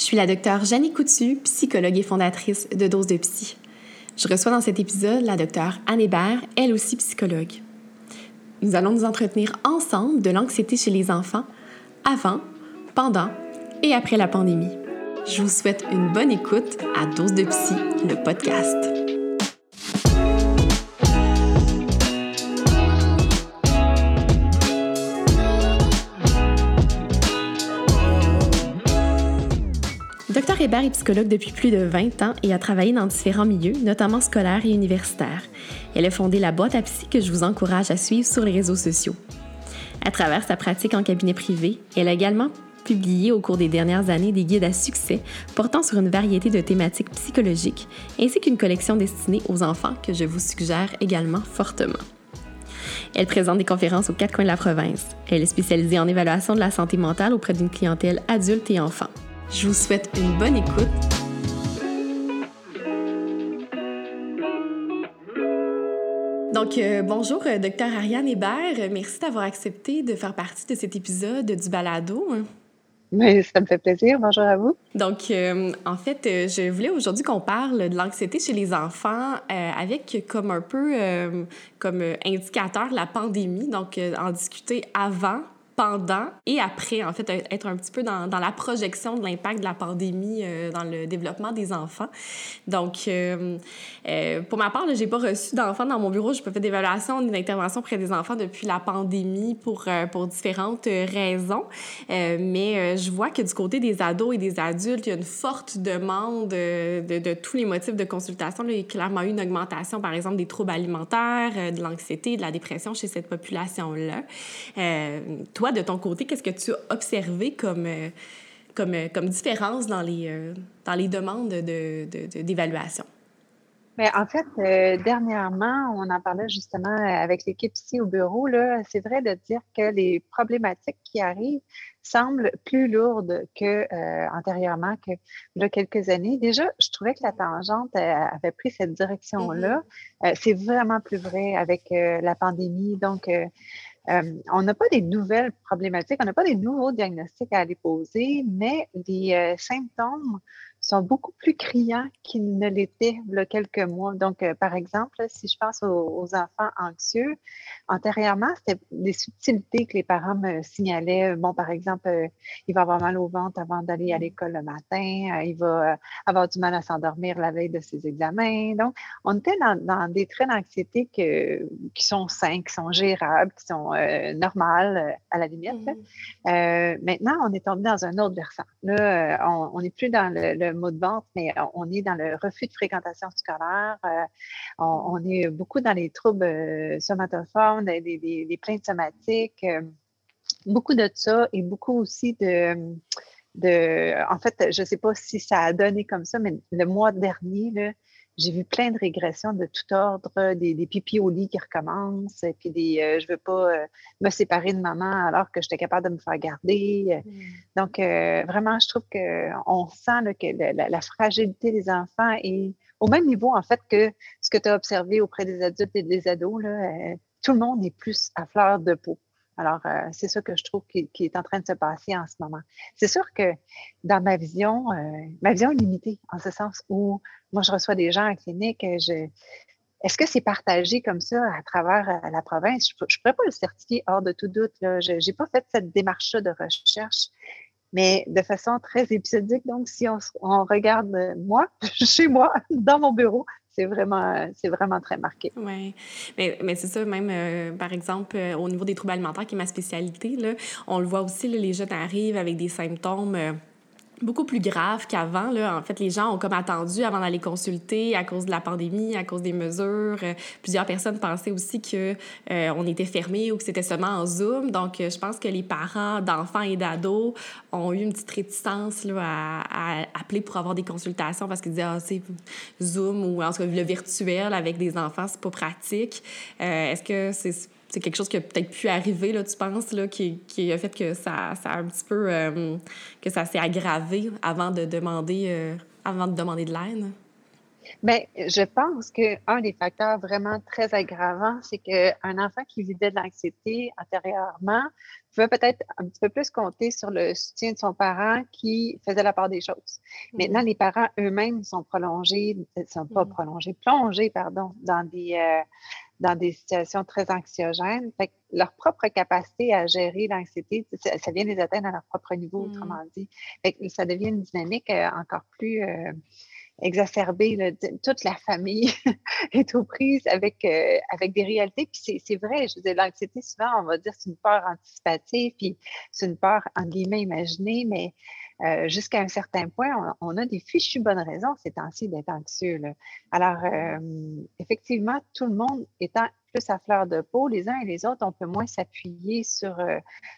Je suis la docteure Jeannie Coutu, psychologue et fondatrice de Dose de Psy. Je reçois dans cet épisode la docteure Anne Hébert, elle aussi psychologue. Nous allons nous entretenir ensemble de l'anxiété chez les enfants avant, pendant et après la pandémie. Je vous souhaite une bonne écoute à Dose de Psy, le podcast. Docteur Hébert est psychologue depuis plus de 20 ans et a travaillé dans différents milieux, notamment scolaires et universitaires. Elle a fondé la boîte à psy que je vous encourage à suivre sur les réseaux sociaux. À travers sa pratique en cabinet privé, elle a également publié au cours des dernières années des guides à succès portant sur une variété de thématiques psychologiques, ainsi qu'une collection destinée aux enfants que je vous suggère également fortement. Elle présente des conférences aux quatre coins de la province. Elle est spécialisée en évaluation de la santé mentale auprès d'une clientèle adulte et enfant. Je vous souhaite une bonne écoute. Donc, euh, bonjour, euh, docteur Ariane Hébert. Merci d'avoir accepté de faire partie de cet épisode du balado. Mais ça me fait plaisir. Bonjour à vous. Donc, euh, en fait, je voulais aujourd'hui qu'on parle de l'anxiété chez les enfants avec comme un peu comme indicateur la pandémie. Donc, en discuter avant, pendant et après, en fait, être un petit peu dans, dans la projection de l'impact de la pandémie euh, dans le développement des enfants. Donc, euh, euh, pour ma part, j'ai pas reçu d'enfants dans mon bureau. Je peux faire d'évaluation, d'intervention près des enfants depuis la pandémie pour, pour différentes raisons. mais je vois que du côté des ados et des adultes, il y a une forte demande de, de tous les motifs de consultation. il y a clairement eu une augmentation, par exemple, des troubles alimentaires, de l'anxiété, de la dépression chez cette population-là. toi, de ton côté, qu'est-ce que tu as observé comme, euh, comme, euh, comme différence dans les, euh, dans les demandes d'évaluation? De, mais en fait, dernièrement, on en parlait justement avec l'équipe ici au bureau. C'est vrai de dire que les problématiques qui arrivent semblent plus lourdes qu'antérieurement, que il y a quelques années. Déjà, je trouvais que la tangente avait pris cette direction-là. Mm-hmm. C'est vraiment plus vrai avec la pandémie. Donc, euh, on n'a pas des nouvelles problématiques, on n'a pas des nouveaux diagnostics à aller poser, mais les euh, symptômes sont beaucoup plus criants qu'ils ne l'étaient il y a quelques mois. Donc, euh, par exemple, si je pense aux, enfants anxieux, antérieurement, c'était des subtilités que les parents me signalaient. Bon, par exemple, euh, il va avoir mal au ventre avant d'aller à mmh. l'école le matin, euh, il va avoir du mal à s'endormir la veille de ses examens. Donc, on était dans, des traits d'anxiété qui sont sains, qui sont gérables, qui sont normales à la limite. Mmh. maintenant, on est tombé dans un autre versant. Là, on n'est plus dans le mot de vente, mais on est dans le refus de fréquentation scolaire. Euh, on, est beaucoup dans les troubles euh, somatoformes, des, plaintes somatiques, euh, beaucoup de ça et beaucoup aussi de, de en fait, je ne sais pas si ça a donné comme ça, mais le mois dernier, là, j'ai vu plein de régressions de tout ordre, des, des pipis au lit qui recommencent, et puis des euh, je veux pas euh, me séparer de maman alors que j'étais capable de me faire garder. Mmh. Donc, euh, vraiment, je trouve qu'on sent que la, fragilité des enfants est au même niveau, en fait, que ce que tu as observé auprès des adultes et des ados. Là, tout le monde est plus à fleur de peau. Alors, euh, c'est ça que je trouve qui, est en train de se passer en ce moment. C'est sûr que dans ma vision, euh, ma vision limitée, en ce sens où moi, je reçois des gens en clinique, je, est-ce que c'est partagé comme ça à travers euh, la province? Je ne pourrais pas le certifier hors de tout doute. Je n'ai pas fait cette démarche-là de recherche, mais de façon très épisodique. Donc, si on regarde moi, chez moi, dans mon bureau, c'est vraiment, très marqué. Oui, mais, c'est ça, même euh, par exemple, euh, au niveau des troubles alimentaires, qui est ma spécialité, on le voit aussi, les jeunes arrivent avec des symptômes. Euh, beaucoup plus grave qu'avant. En fait, les gens ont comme attendu avant d'aller consulter à cause de la pandémie, à cause des mesures. Euh, plusieurs personnes pensaient aussi que euh, on était fermé ou que c'était seulement en Zoom. Donc, euh, je pense que les parents d'enfants et d'ados ont eu une petite réticence là, à, appeler pour avoir des consultations parce qu'ils disaient ah, c'est Zoom ou en tout cas le virtuel avec des enfants, c'est pas pratique. Est-ce que c'est c'est quelque chose qui a peut-être pu arriver, là, tu penses, là, qui, qui a fait que ça, ça a un petit peu... Euh, que ça s'est aggravé avant de demander, euh, avant de, demander de l'aide? Mais je pense qu'un des facteurs vraiment très aggravants, c'est qu'un enfant qui vivait de l'anxiété antérieurement pouvait peut-être un petit peu plus compter sur le soutien de son parent qui faisait la part des choses. Maintenant, les parents eux-mêmes sont prolongés, euh, sont pas prolongés, plongés, pardon, dans des, euh, dans des situations très anxiogènes. Fait leur propre capacité à gérer l'anxiété, ça, vient les atteindre à leur propre niveau, mmh. autrement dit. Fait ça devient une dynamique euh, encore plus exacerbé. toute la famille est aux prises avec, euh, avec des réalités. Puis c'est vrai, je veux dire, l'anxiété, souvent, on va dire c'est une peur anticipative, puis c'est une peur, en guillemets, imaginée, mais euh, jusqu'à un certain point, on, a des fichues bonnes raisons ces temps-ci d'être anxieux. Alors, euh, effectivement, tout le monde étant plus à fleur de peau, les uns et les autres, on peut moins s'appuyer sur,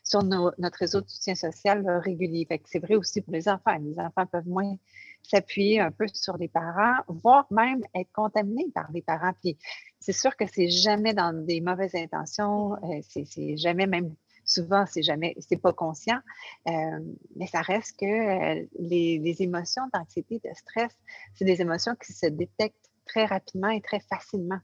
sur notre réseau de soutien social régulier. c'est vrai aussi pour les enfants. Les enfants peuvent moins s'appuyer un peu sur les parents, voire même être contaminé par les parents. Puis c'est sûr que c'est jamais dans des mauvaises intentions, euh, c'est jamais même souvent c'est jamais c'est pas conscient, euh, mais ça reste que euh, les, les, émotions d'anxiété, de stress, c'est des émotions qui se détectent très rapidement et très facilement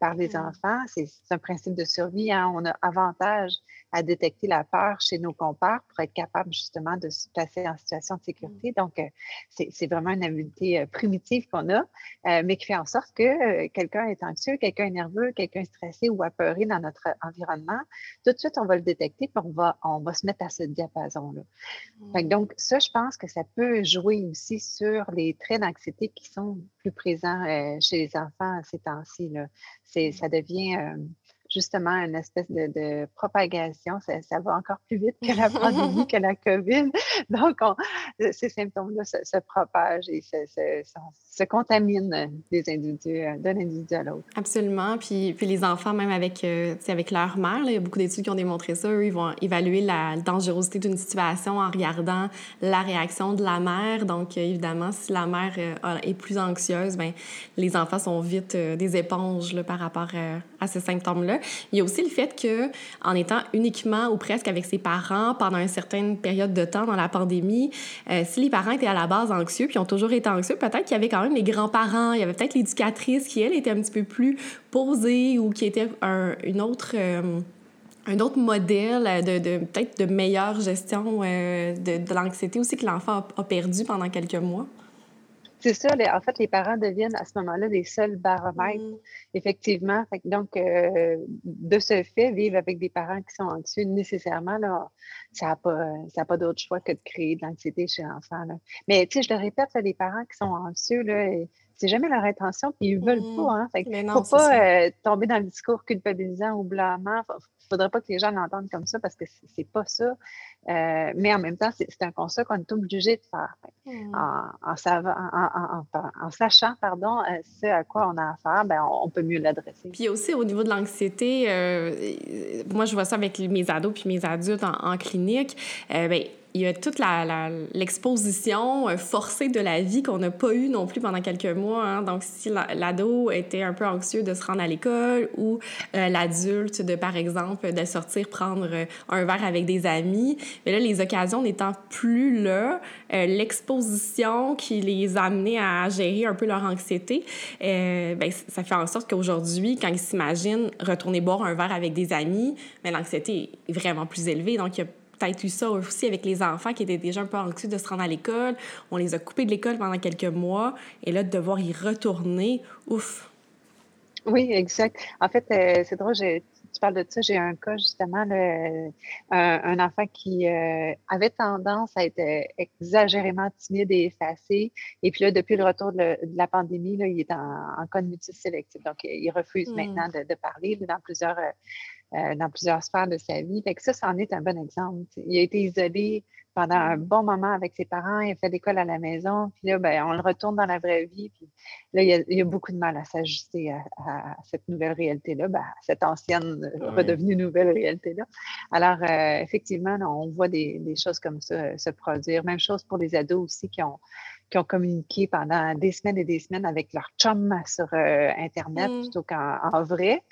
par les mmh. enfants. C'est un principe de survie. Hein. On a avantage à détecter la peur chez nos compères pour être capable justement de se placer en situation de sécurité. Mmh. Donc, euh, c'est vraiment une habileté euh, primitive qu'on a, euh, mais qui fait en sorte que quelqu'un est anxieux, quelqu'un est nerveux, quelqu'un est stressé ou apeuré dans notre environnement. Tout de suite, on va le détecter puis on va, on va se mettre à ce diapason-là. Mmh. Donc, ça, je pense que ça peut jouer aussi sur les traits d'anxiété qui sont plus présents chez les enfants ces temps-ci. Mmh. Ça devient justement une espèce de, propagation. Ça, va encore plus vite que la pandémie, que la COVID. Donc, ces symptômes-là se, propagent et se, contaminent des individus, euh, d'un individu à l'autre. Absolument. Puis, puis les enfants, même avec, euh, avec leur mère, il y a beaucoup d'études qui ont démontré ça. Eux, ils vont évaluer la dangerosité d'une situation en regardant la réaction de la mère. Donc, évidemment, si la mère euh, est plus anxieuse, bien, les enfants sont vite des éponges là, par rapport à ces symptômes-là. Il y a aussi le fait que, en étant uniquement ou presque avec ses parents pendant une certaine période de temps dans la pandémie, euh, si les parents étaient à la base anxieux puis ont toujours été anxieux, peut-être qu'il y avait quand même les grands-parents, il y avait peut-être l'éducatrice qui, elle, était un petit peu plus posée ou qui était un, une autre... Euh, un autre modèle de, de peut-être de meilleure gestion euh, de, de l'anxiété aussi que l'enfant a, perdu pendant quelques mois. C'est ça, en fait, les parents deviennent à ce moment-là les seuls baromètres, mmh. effectivement. donc, euh, de ce fait, vivre avec des parents qui sont anxieux, nécessairement, là, ça n'a pas, pas d'autre choix que de créer de l'anxiété chez l'enfant. Mais, tu sais, je le répète, les parents qui sont anxieux, là, c'est jamais leur intention, puis ils veulent mmh. pas. Hein. Fait faut pas euh, tomber dans le discours culpabilisant ou blâmant faudrait pas que les gens l'entendent comme ça parce que c'est pas ça. Euh, mais en même temps, c'est un constat qu'on est obligé de faire. Hmm. En, sachant pardon, euh, ce à quoi on a affaire, ben, on, peut mieux l'adresser. Puis aussi, au niveau de l'anxiété, euh, moi, je vois ça avec mes ados puis mes adultes en, clinique. ben, il y a toute l'exposition euh, forcée de la vie qu'on n'a pas eue non plus pendant quelques mois. Hein. Donc, si l'ado était un peu anxieux de se rendre à l'école ou euh, l'adulte de, par exemple, de sortir prendre euh, un verre avec des amis, mais là, les occasions n'étant plus là, l'exposition qui les amenait à gérer un peu leur anxiété, ben, ça fait en sorte qu'aujourd'hui, quand ils s'imaginent retourner boire un verre avec des amis, mais ben, l'anxiété est vraiment plus élevée. Donc, il y a peut-être eu ça aussi avec les enfants qui étaient déjà un peu anxieux de se rendre à l'école. On les a coupés de l'école pendant quelques mois. Et là, de devoir y retourner, ouf. Oui, exact. En fait, euh, c'est drôle, tu parles de ça. J'ai un cas, justement, un, enfant qui euh, avait tendance à être euh, exagérément timide et effacé. Et puis là, depuis le retour de, la pandémie, là, il est en, en cas de sélectif. Donc, il refuse hmm. maintenant de, parler dans plusieurs euh, dans plusieurs sphères de sa vie. Fait que ça, c'en est un bon exemple. Il a été isolé pendant un bon moment avec ses parents, il a fait l'école à la maison, puis là, ben, on le retourne dans la vraie vie, puis là, il y a, beaucoup de mal à s'ajuster à, cette nouvelle réalité-là, ben, cette ancienne euh, redevenue nouvelle réalité-là. Alors, euh, effectivement, on voit des, choses comme ça se produire. Même chose pour les ados aussi qui ont, qui ont communiqué pendant des semaines et des semaines avec leur chum sur Internet mmh. plutôt qu'en vrai.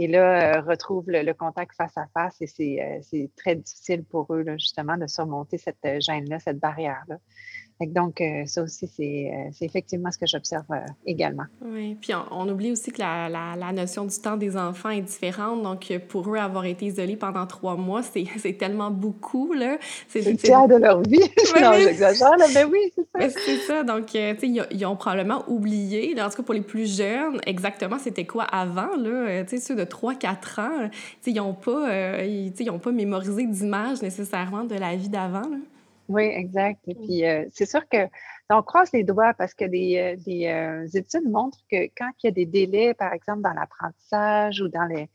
Et là, euh, retrouvent le, contact face à face et c'est euh, très difficile pour eux, justement, de surmonter cette euh, gêne-là, cette barrière-là. Donc, euh, ça aussi, euh, c'est effectivement ce que j'observe euh, également. Oui, puis on, oublie aussi que la, la, la, notion du temps des enfants est différente. Donc, pour eux, avoir été isolés pendant trois mois, c'est tellement beaucoup. C'est le tiers de leur vie. non, j'exagère, mais oui, c'est ça. C'est ça. Donc, tu sais, ils, ont probablement oublié, en tout cas pour les plus jeunes, exactement c'était quoi avant. Là, tu sais, ceux de 3-4 ans, tu sais, ils n'ont pas, ils, pas mémorisé d'images nécessairement de la vie d'avant. Oui, exact. Et puis, euh, c'est sûr que on croise les doigts parce que des, euh, euh, études montrent que quand il y a des délais, par exemple, dans l'apprentissage ou dans les,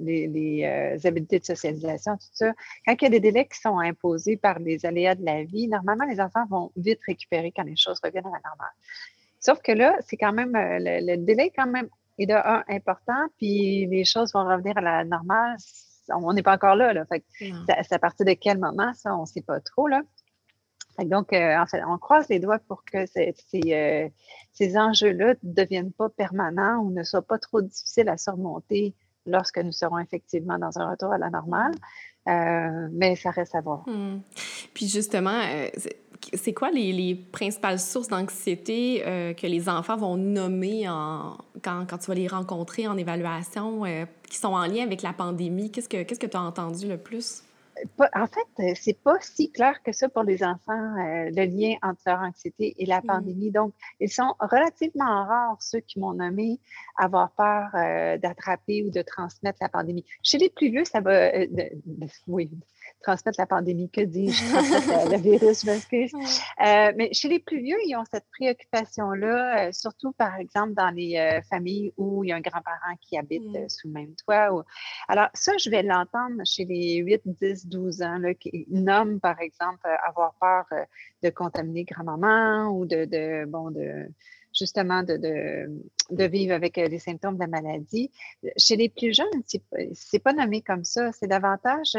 les, habiletés de socialisation, tout ça, quand il y a des délais qui sont imposés par les aléas de la vie, normalement, les enfants vont vite récupérer quand les choses reviennent à la normale. Sauf que là, c'est quand même, le, délai quand même est de un important, puis les choses vont revenir à la normale on n'est pas encore là. là. c'est à partir de quel moment, ça, on ne sait pas trop. Là. donc, euh, en fait, on croise les doigts pour que ces, euh, ces enjeux-là ne deviennent pas permanents ou ne soient pas trop difficiles à surmonter lorsque nous serons effectivement dans un retour à la normale. Euh, mais ça reste à voir. Hmm. Puis justement, c'est quoi les, les, principales sources d'anxiété euh, que les enfants vont nommer en, quand, quand, tu vas les rencontrer en évaluation, euh, qui sont en lien avec la pandémie? Qu'est-ce que tu que as entendu le plus? en fait, euh, c'est pas si clair que ça pour les enfants, euh, le lien entre leur anxiété et la mmh. pandémie. Donc, ils sont relativement rares, ceux qui m'ont nommé avoir peur euh, d'attraper ou de transmettre la pandémie. Chez les plus vieux, ça va, oui, transmettre la pandémie, que dis-je, transmettre le virus, je m'excuse. mais chez les plus vieux, ils ont cette préoccupation-là, surtout, par exemple, dans les familles où il y a un grand-parent qui habite mmh. sous le même toit. Alors, ça, je vais l'entendre chez les 8, 10, 12 ans, là, qui nomment, par exemple, euh, avoir peur euh, de contaminer grand-maman ou de, bon, de justement de, de, vivre avec euh, les symptômes de la maladie. Chez les plus jeunes, c'est pas nommé comme ça. C'est davantage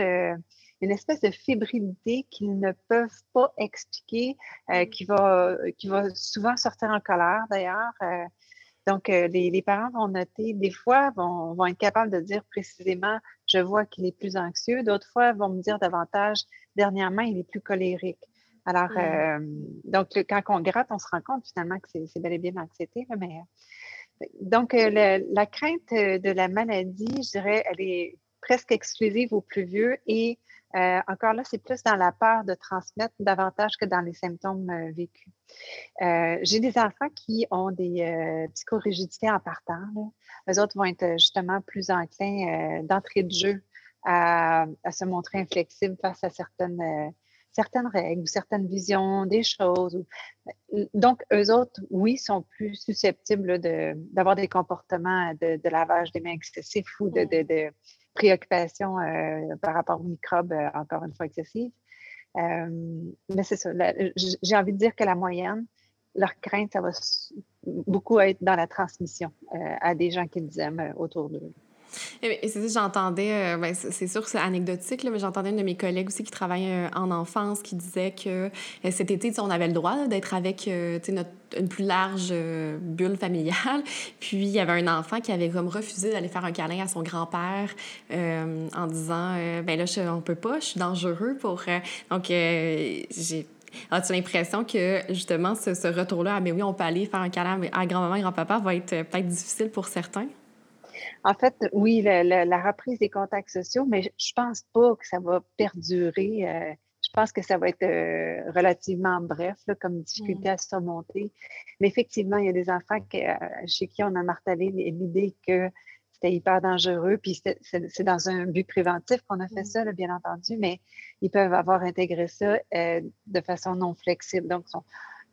une espèce de fébrilité qu'ils ne peuvent pas expliquer, mmh. qui, va, qui va souvent sortir en colère d'ailleurs. donc, les, les, parents vont noter, des fois, vont, vont être capables de dire précisément je vois qu'il est plus anxieux. D'autres fois, vont me dire davantage, dernièrement, il est plus colérique. Alors, mmh. euh, donc, quand on gratte, on se rend compte finalement que c'est bel et bien l'anxiété. Mais, euh, donc, euh, la crainte de la maladie, je dirais, elle est presque exclusive aux plus vieux et encore là, c'est plus dans la peur de transmettre davantage que dans les symptômes vécus. J'ai des enfants qui ont des psychorigidités en partant. Les autres vont être justement plus enclins d'entrée de jeu à, se montrer inflexibles face à certaines, certaines règles ou certaines visions des choses. Donc, eux autres, oui, sont plus susceptibles d'avoir des comportements de, lavage des mains excessifs ou de, de, préoccupations par rapport aux microbes, encore une fois, excessives. mais c'est ça. J'ai envie de dire que la moyenne, leur crainte, ça va beaucoup être dans la transmission euh, à des gens qu'ils aiment euh, autour d'eux. Et c'est ça, j'entendais, euh, ben, c'est sûr c'est anecdotique, là, mais j'entendais une de mes collègues aussi qui travaille en enfance qui disait que cet été, on avait le droit d'être avec notre, une plus large bulle familiale. Puis il y avait un enfant qui avait comme refusé d'aller faire un câlin à son grand-père en disant ben là, je, on peut pas, je suis dangereux pour. donc, j'ai As-tu l'impression que justement ce, retour-là, ah, mais oui, on peut aller faire un câlin à grand-maman et grand-papa va être euh, peut-être difficile pour certains? En fait, oui, la, reprise des contacts sociaux, mais je pense pas que ça va perdurer. Euh, je pense que ça va être euh, relativement bref comme difficulté mmh. à surmonter. Mais effectivement, il y a des enfants chez qui on a martelé l'idée que c'était hyper dangereux. Puis c'est dans un but préventif qu'on a fait mmh. ça, bien entendu, mais ils peuvent avoir intégré ça euh, de façon non flexible. Donc,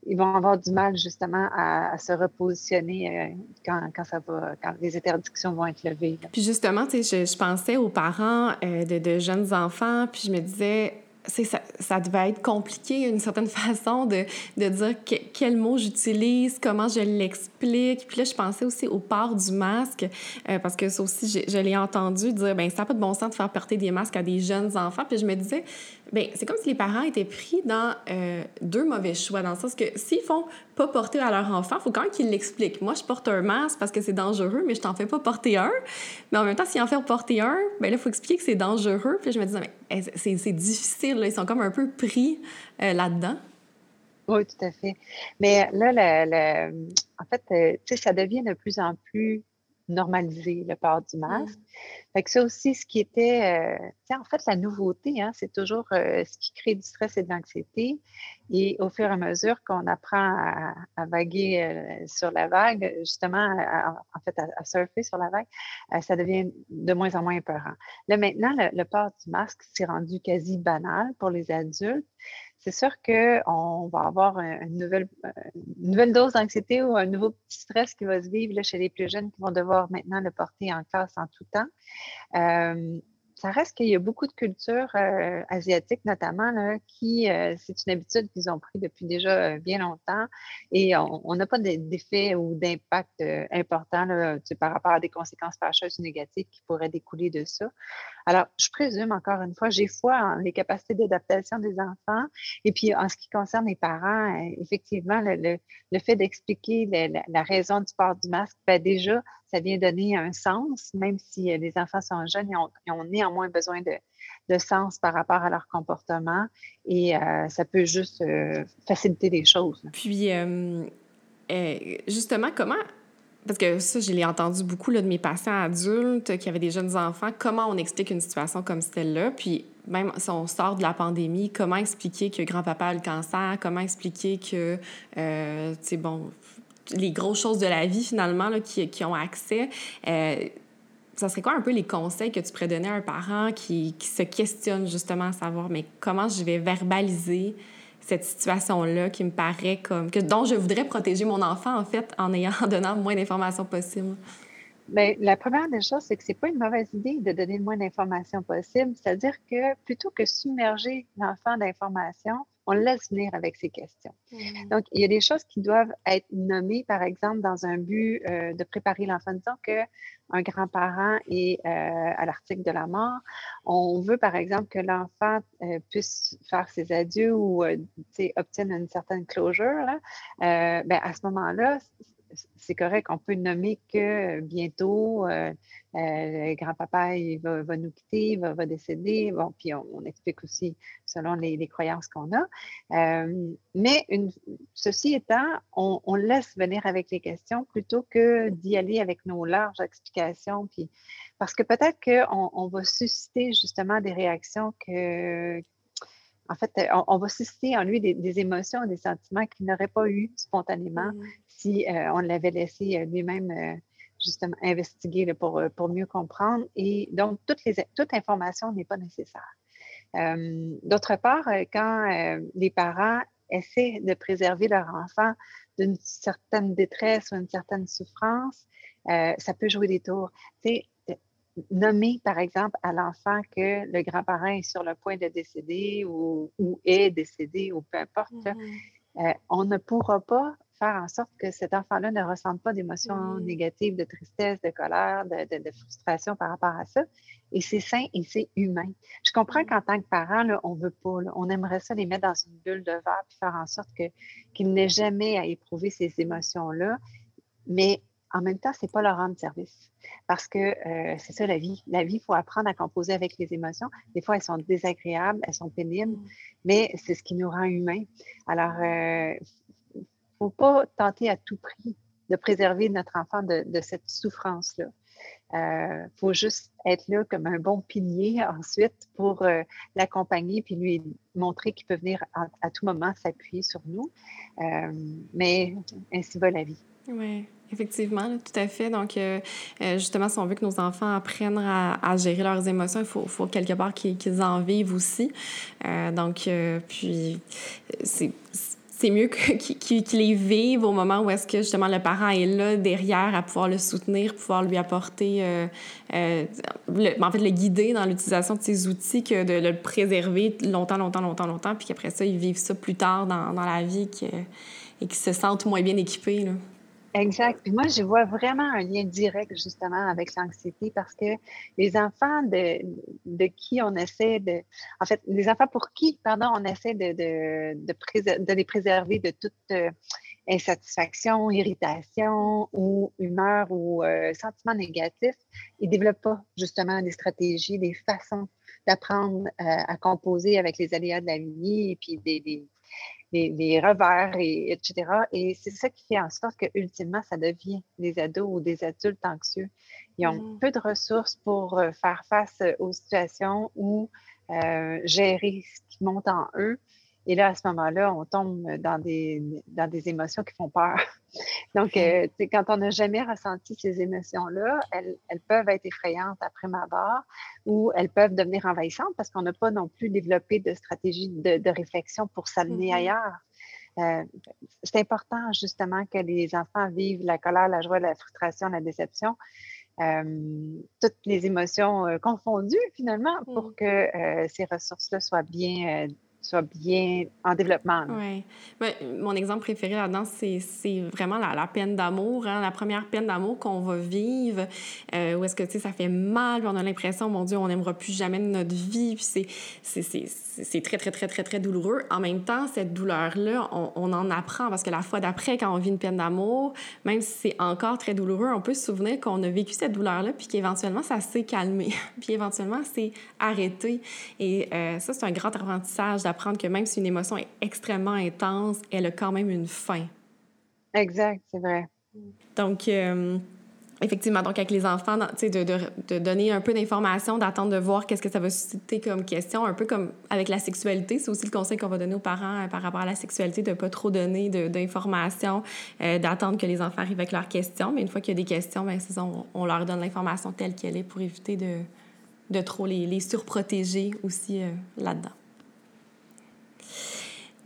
ils vont avoir du mal justement à, se repositionner euh, quand, quand, ça va, quand les interdictions vont être levées. Puis justement, je, je pensais aux parents euh, de, jeunes enfants, puis je me disais, ça, ça devait être compliqué d'une certaine façon de, de dire quel mot j'utilise, comment je l'explique. Puis là, je pensais aussi au port du masque, euh, parce que ça aussi, je, je l'ai entendu dire, ben ça n'a pas de bon sens de faire porter des masques à des jeunes enfants. Puis je me disais, ben c'est comme si les parents étaient pris dans euh, deux mauvais choix, dans le sens que s'ils font pas porter à leur enfant, il faut quand même qu'ils l'expliquent. Moi, je porte un masque parce que c'est dangereux, mais je t'en fais pas porter un. Mais en même temps, s'ils en font porter un, ben là, il faut expliquer que c'est dangereux. Puis je me disais, mais c'est difficile, ils sont comme un peu pris euh, là-dedans. Oui, tout à fait. Mais là, en fait, euh, tu sais, ça devient de plus en plus normalisé, le port du masque. Mmh. Fait que ça aussi, ce qui était, euh, en fait, la nouveauté, hein, c'est toujours euh, ce qui crée du stress et de l'anxiété. Et au fur et à mesure qu'on apprend à, vaguer euh, sur la vague, justement, en fait, à, surfer sur la vague, ça devient de moins en moins épeurant. Là, maintenant, le port du masque s'est rendu quasi banal pour les adultes c'est sûr qu'on va avoir une nouvelle, dose d'anxiété ou un nouveau petit stress qui va se vivre chez les plus jeunes qui vont devoir maintenant le porter en classe en tout temps. Euh, ça reste qu'il y a beaucoup de cultures euh, asiatiques, notamment, qui, euh, c'est une habitude qu'ils ont pris depuis déjà bien longtemps et on n'a pas d'effet ou d'impact important par rapport à des conséquences fâcheuses ou négatives qui pourraient découler de ça. Alors, je présume, encore une fois, j'ai foi en les capacités d'adaptation des enfants. Et puis, en ce qui concerne les parents, euh, effectivement, le, fait d'expliquer la, raison du port du masque, ben déjà, ça vient donner un sens, même si euh, les enfants sont jeunes, ils ont, néanmoins besoin de, sens par rapport à leur comportement et euh, ça peut juste faciliter les choses. Puis, justement, comment parce que ça, je l'ai entendu beaucoup là, de mes patients adultes qui avaient des jeunes enfants, comment on explique une situation comme celle-là? Puis même si on sort de la pandémie, comment expliquer que grand-papa a le cancer, comment expliquer que, euh, tu sais, bon, les grosses choses de la vie finalement là, qui, qui ont accès. Euh, ça serait quoi un peu les conseils que tu pourrais donner à un parent qui, qui se questionne justement à savoir, mais comment je vais verbaliser cette situation-là qui me paraît comme que dont je voudrais protéger mon enfant en fait en ayant en donnant le moins d'informations possible. Bien, la première des choses, c'est que c'est pas une mauvaise idée de donner le moins d'informations possible. C'est-à-dire que plutôt que submerger l'enfant d'informations, on le laisse venir avec ses questions. Mmh. Donc, il y a des choses qui doivent être nommées, par exemple, dans un but euh, de préparer l'enfant. Disons qu'un grand-parent est euh, à l'article de la mort. On veut, par exemple, que l'enfant euh, puisse faire ses adieux ou obtienne une certaine closure. Là. Ben, à ce moment-là, c'est correct, on peut nommer que bientôt, euh, euh, grand-papa va, nous quitter, va, décéder. Bon, puis on, explique aussi selon les, croyances qu'on a. Euh, mais ceci étant, on, laisse venir avec les questions plutôt que d'y aller avec nos larges explications. Puis, parce que peut-être qu'on on va susciter justement des réactions que, en fait, on, va susciter en lui des, émotions, des sentiments qu'il n'aurait pas eu spontanément mmh si euh, on l'avait laissé euh, lui-même euh, justement investiguer pour, pour mieux comprendre. Et donc, toutes les, toute information n'est pas nécessaire. D'autre part, quand les parents essaient de préserver leur enfant d'une certaine détresse ou une certaine souffrance, ça peut jouer des tours. Tu nommer, par exemple, à l'enfant que le grand-parent est sur le point de décéder ou, est décédé ou peu importe, mmh on ne pourra pas faire en sorte que cet enfant-là ne ressente pas d'émotions mmh. négatives, de tristesse, de colère, de, frustration par rapport à ça. Et c'est sain et c'est humain. Je comprends mmh. qu'en tant que parent, là, on veut pas, on aimerait ça les mettre dans une bulle de verre puis faire en sorte qu'ils n'aient jamais à éprouver ces émotions-là. Mais en même temps, c'est pas leur rendre service. Parce que euh, c'est ça la vie. La vie, il faut apprendre à composer avec les émotions. Des fois, elles sont désagréables, elles sont pénibles, mais c'est ce qui nous rend humains. Alors, euh, faut pas tenter à tout prix de préserver notre enfant de, cette souffrance-là. Il euh, faut juste être là comme un bon pilier ensuite pour euh, l'accompagner puis lui montrer qu'il peut venir à, tout moment s'appuyer sur nous. Euh, mais ainsi va la vie. Oui, effectivement, tout à fait. Donc, justement, si on veut que nos enfants apprennent à, gérer leurs émotions, il faut, faut quelque part qu'ils en vivent aussi. donc, puis, c'est c'est mieux qu'ils les vivent au moment où est-ce que justement le parent est là derrière à pouvoir le soutenir, pouvoir lui apporter, euh, euh, en fait le guider dans l'utilisation de ces outils que de, le préserver longtemps, longtemps, longtemps, longtemps, puis qu'après ça, ils vivent ça plus tard dans, la vie et qu'ils se sentent moins bien équipés. Exact. Moi, je vois vraiment un lien direct justement avec l'anxiété parce que les enfants de, de qui on essaie de... En fait, les enfants pour qui, pardon, on essaie de, de, de, de les préserver de toute euh, insatisfaction, irritation ou humeur ou euh, sentiment négatif, ils développent pas justement des stratégies, des façons d'apprendre euh, à composer avec les aléas de la vie et puis des, des les, revers, et, etc. Et c'est ça qui fait en sorte que ultimement, ça devient des ados ou des adultes anxieux. Ils ont mmh. peu de ressources pour euh, faire face aux situations ou euh, gérer ce qui monte en eux. Et là, à ce moment-là, on tombe dans des, dans des émotions qui font peur. Donc, euh, quand on n'a jamais ressenti ces émotions-là, elles, elles, peuvent être effrayantes après ma barre ou elles peuvent devenir envahissantes parce qu'on n'a pas non plus développé de stratégie de, de réflexion pour s'amener mm-hmm. ailleurs. Euh, c'est important justement que les enfants vivent la colère, la joie, la frustration, la déception, euh, toutes les émotions euh, confondues finalement pour mm. que ces ressources-là soient bien soit bien en développement. Oui. mon exemple préféré là-dedans, c'est vraiment la, la peine d'amour, hein, la première peine d'amour qu'on va vivre, euh, où est-ce que, tu sais, ça fait mal, puis on a l'impression, mon Dieu, on n'aimera plus jamais de notre vie, puis c'est très, très, très, très, très douloureux. En même temps, cette douleur-là, on, on, en apprend, parce que la fois d'après, quand on vit une peine d'amour, même si c'est encore très douloureux, on peut se souvenir qu'on a vécu cette douleur-là, puis qu'éventuellement, ça s'est calmé, puis éventuellement, c'est arrêté. Et euh, ça, c'est un grand apprentissage apprendre que même si une émotion est extrêmement intense, elle a quand même une fin. Exact, c'est vrai. Donc, euh, effectivement, donc avec les enfants, de, de, de, donner un peu d'informations, d'attendre de voir qu'est-ce que ça va susciter comme question, un peu comme avec la sexualité. C'est aussi le conseil qu'on va donner aux parents euh, par rapport à la sexualité, de ne pas trop donner d'informations, euh, d'attendre que les enfants arrivent avec leurs questions. Mais une fois qu'il y a des questions, bien, on, on, leur donne l'information telle qu'elle est pour éviter de, de trop les, les surprotéger aussi là-dedans.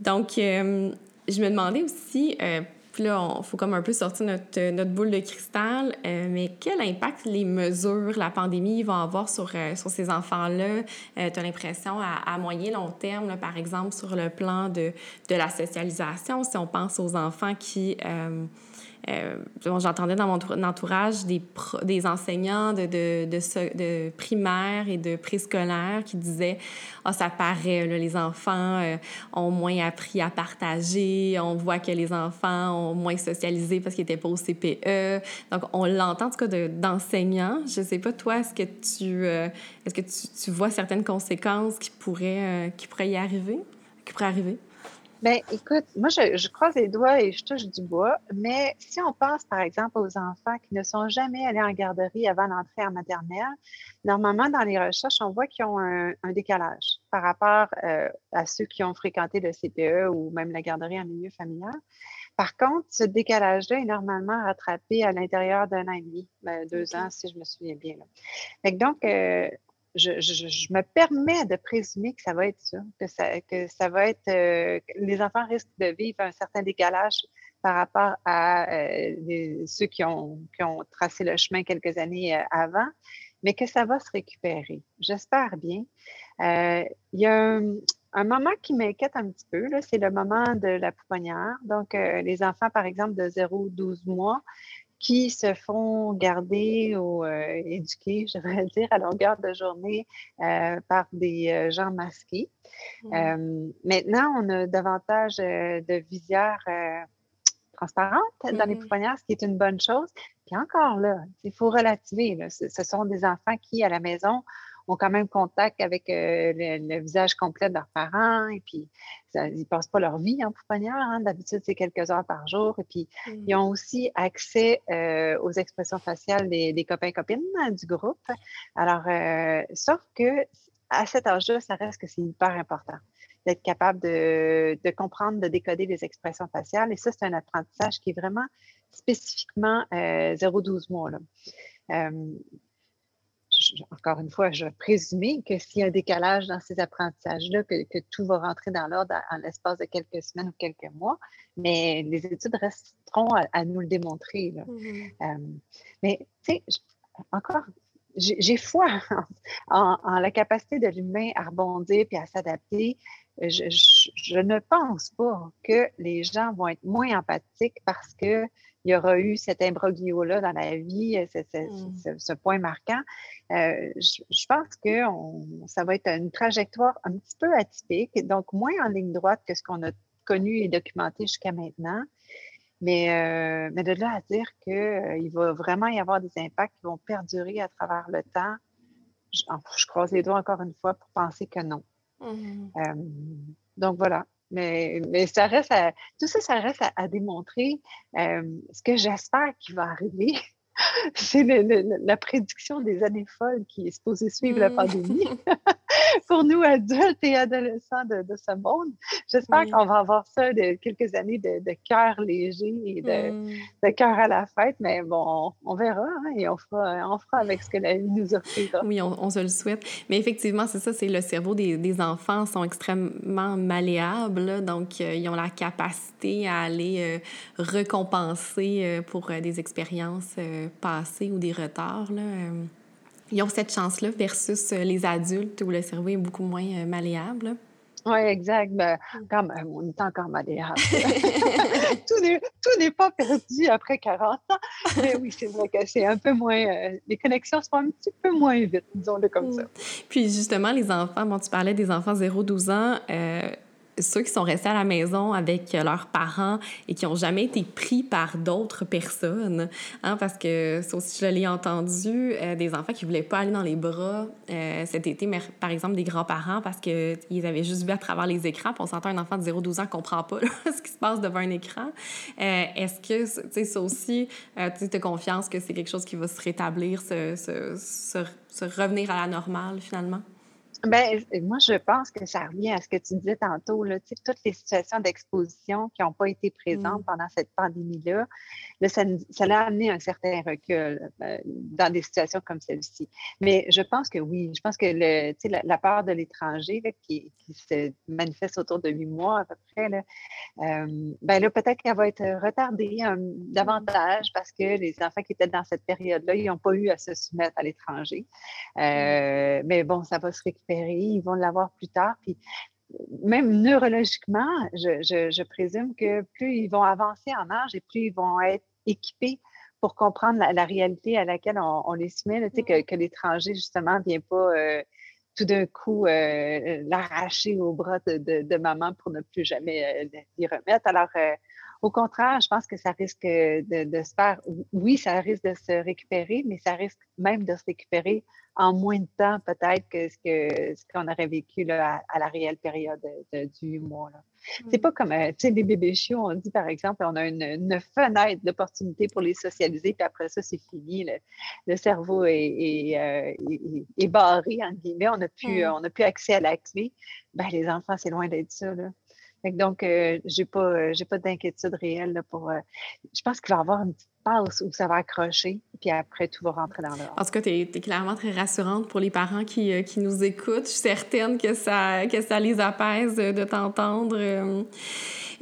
Donc, euh, je me demandais aussi, euh, puis là, il faut comme un peu sortir notre, notre boule de cristal, euh, mais quel impact les mesures, la pandémie vont avoir sur, sur ces enfants-là? tu as l'impression à, à, moyen long terme, par exemple, sur le plan de, de la socialisation, si on pense aux enfants qui euh, J'entendais dans mon entourage des, des enseignants de, de, de, de, primaire et de préscolaire qui disaient Ah, ça paraît, les enfants euh, ont moins appris à partager, on voit que les enfants ont moins socialisé parce qu'ils n'étaient pas au CPE. Donc, on l'entend en tout cas d'enseignants. Je ne sais pas, toi, est-ce que tu, euh, est-ce que tu, tu, vois certaines conséquences qui pourraient, euh, qui pourraient y arriver, qui pourraient arriver? Bien, écoute, moi, je, croise les doigts et je touche du bois, mais si on pense, par exemple, aux enfants qui ne sont jamais allés en garderie avant l'entrée en maternelle, normalement, dans les recherches, on voit qu'ils ont un, décalage par rapport euh, à ceux qui ont fréquenté le CPE ou même la garderie en milieu familial. Par contre, ce décalage-là est normalement rattrapé à l'intérieur d'un an et demi, ben, deux ans, si je me souviens bien. Là. donc, euh, je, me permets de présumer que ça va être ça, que ça, va être. Euh, les enfants risquent de vivre un certain décalage par rapport à euh, ceux qui ont, tracé le chemin quelques années euh, avant, mais que ça va se récupérer. J'espère bien. il y a un, moment qui m'inquiète un petit peu, c'est le moment de la pouponnière. Donc, les enfants, par exemple, de 0 12 mois, qui se font garder ou euh, éduquer, je devrais dire, à longueur de journée euh, par des euh, gens masqués. Mmh. maintenant, on a davantage de visières transparentes dans les mmh pouponnières, ce qui est une bonne chose. Puis encore là, il faut relativer. Ce sont des enfants qui, à la maison, ont quand même contact avec euh, le, visage complet de leurs parents et puis ils ne passent pas leur vie en pouponnière. Hein. D'habitude, c'est quelques heures par jour. Et puis, ils mmh. ont aussi accès euh, aux expressions faciales des, copains-copines hein, du groupe. Alors, euh, sauf que à cet âge-là, ça reste que c'est hyper important d'être capable de, de, comprendre, de décoder les expressions faciales. Et ça, c'est un apprentissage qui est vraiment spécifiquement 0-12 mois. Là encore une fois, je vais présumer que s'il y a un décalage dans ces apprentissages-là, que, tout va rentrer dans l'ordre en l'espace de quelques semaines ou quelques mois, mais les études resteront à, nous le démontrer. Mm-hmm. Euh, mais, tu sais, encore, j'ai foi en, la capacité de l'humain à rebondir puis à s'adapter. je, ne pense pas que les gens vont être moins empathiques parce que il y aura eu cet imbroglio-là dans la vie, ce, point marquant. Euh, je, pense que ça va être une trajectoire un petit peu atypique, donc moins en ligne droite que ce qu'on a connu et documenté jusqu'à maintenant. Mais, euh, mais de là à dire qu'il va vraiment y avoir des impacts qui vont perdurer à travers le temps, je, croise les doigts encore une fois pour penser que non. Mmh. donc voilà, Mais, mais ça reste à, tout ça, ça reste à, démontrer. Euh, ce que j'espère qui va arriver, c'est la prédiction des années folles qui est supposée suivre la mmh. pandémie. pour nous, adultes et adolescents de, ce monde. J'espère qu'on va avoir ça de quelques années de, cœur léger et mmh. de, cœur à la fête, mais bon, on, verra hein, et on fera, on fera avec ce que la vie nous offrira. Oui, on, se le souhaite. Mais effectivement, c'est ça, c'est le cerveau des, des, enfants sont extrêmement malléables, donc euh, ils ont la capacité à aller euh, récompenser euh, pour des expériences passées ou des retards. Là, ils ont cette chance-là versus euh, les adultes où le cerveau est beaucoup moins euh, malléable. Oui, exact. Ben, quand même, on est encore malléable. tout n'est pas perdu après 40 ans. Mais oui, c'est vrai que c'est un peu moins. Euh, les connexions sont un petit peu moins vite, disons-le comme ça. Puis justement, les enfants, bon, tu parlais des enfants 0-12 ans ceux qui sont restés à la maison avec leurs parents et qui n'ont jamais été pris par d'autres personnes, hein, parce que ça aussi, je l'ai entendu, euh, des enfants qui ne voulaient pas aller dans les bras euh, cet été, mais par exemple des grands-parents, parce qu'ils avaient juste vu à travers les écrans, puis on s'entend un enfant de 0-12 ans ne comprend pas ce qui se passe devant un écran. Euh, est-ce que, tu sais, ça aussi, tu as confiance que c'est quelque chose qui va se rétablir, se revenir à la normale finalement? Ben, moi, je pense que ça revient à ce que tu disais tantôt, là, toutes les situations d'exposition qui n'ont pas été présentes mmh. pendant cette pandémie-là, là, ça, ça a amené un certain recul euh, dans des situations comme celle-ci. Mais je pense que oui, je pense que le, la, la peur de l'étranger qui, qui, se manifeste autour de huit mois à peu près, là, euh, ben là, peut-être qu'elle va être retardée euh, davantage parce que les enfants qui étaient dans cette période-là, ils n'ont pas eu à se soumettre à l'étranger. Mmh. mais bon, ça va se récupérer ils vont l'avoir plus tard. Puis même neurologiquement, je, présume que plus ils vont avancer en âge et plus ils vont être équipés pour comprendre la, réalité à laquelle on, les soumet, sais, que, l'étranger, justement, ne vient pas euh, tout d'un coup euh, l'arracher au bras de, maman pour ne plus jamais euh, remettre. Alors, au contraire, je pense que ça risque de, se faire, oui, ça risque de se récupérer, mais ça risque même de se récupérer en moins de temps peut-être que ce que ce qu'on aurait vécu là, à, la réelle période du mois. C'est pas comme, euh, tu sais, les bébés chiots, on dit par exemple, on a une, fenêtre d'opportunité pour les socialiser, puis après ça, c'est fini. Le, cerveau est, euh, est, est, barré, en guillemets, on n'a plus, plus accès à la clé. Ben, les enfants, c'est loin d'être ça. Là. Donc, euh, j'ai pas, j'ai pas d'inquiétude réelle pour. je pense qu'il va y avoir une petite passe où ça va accrocher, puis après, tout va rentrer dans l'ordre. En tout cas, tu es, clairement très rassurante pour les parents qui, euh, qui, nous écoutent. Je suis certaine que ça, que ça les apaise de t'entendre. Euh,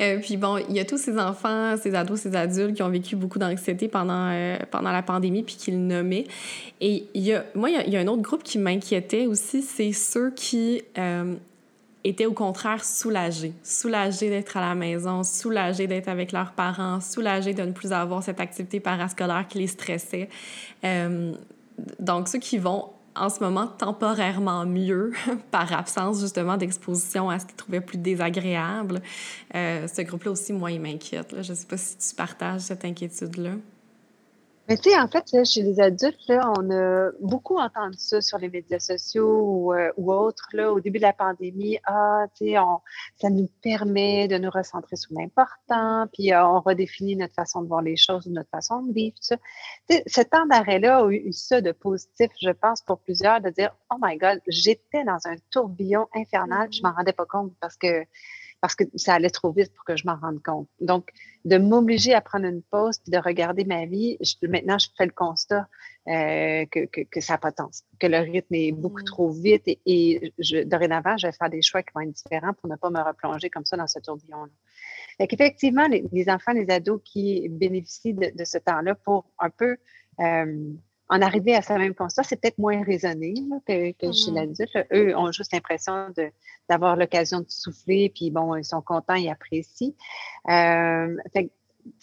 euh, puis bon, il y a tous ces enfants, ces ados, ces adultes qui ont vécu beaucoup d'anxiété pendant, pendant la pandémie, puis qui le nommaient. Et il y a, moi, il y a, un autre groupe qui m'inquiétait aussi, c'est ceux qui étaient au contraire soulagés. Soulagés d'être à la maison, soulagés d'être avec leurs parents, soulagés de ne plus avoir cette activité parascolaire qui les stressait. Euh, donc, ceux qui vont en ce moment temporairement mieux par absence justement d'exposition à ce qu'ils trouvaient plus désagréable, euh, ce groupe-là aussi, moi, il m'inquiète. Je ne sais pas si tu partages cette inquiétude-là. Mais tu sais, en fait, chez les adultes, là, on a beaucoup entendu ça sur les médias sociaux ou, euh, ou autres. Là, au début de la pandémie, ah, tu sais, ça nous permet de nous recentrer sur l'important, puis euh, on redéfinit notre façon de voir les choses notre façon de vivre. Ça. ce temps d'arrêt-là a eu ça de positif, je pense, pour plusieurs, de dire, oh my God, j'étais dans un tourbillon infernal, je m'en rendais pas compte parce que parce que ça allait trop vite pour que je m'en rende compte. Donc, de m'obliger à prendre une pause de regarder ma vie, maintenant, je fais le constat euh, que, que, ça n'a pas de sens, que le rythme est beaucoup mmh. trop vite et, je, dorénavant, je vais faire des choix qui vont être différents pour ne pas me replonger comme ça dans ce tourbillon-là. Fait qu'effectivement, les, les, enfants, les ados qui bénéficient de, ce temps-là pour un peu euh, en arriver à ce même constat, c'est peut-être moins raisonné que, chez mmh l'adulte. Eux ont juste l'impression d'avoir l'occasion de souffler, puis bon, ils sont contents, ils apprécient. Euh,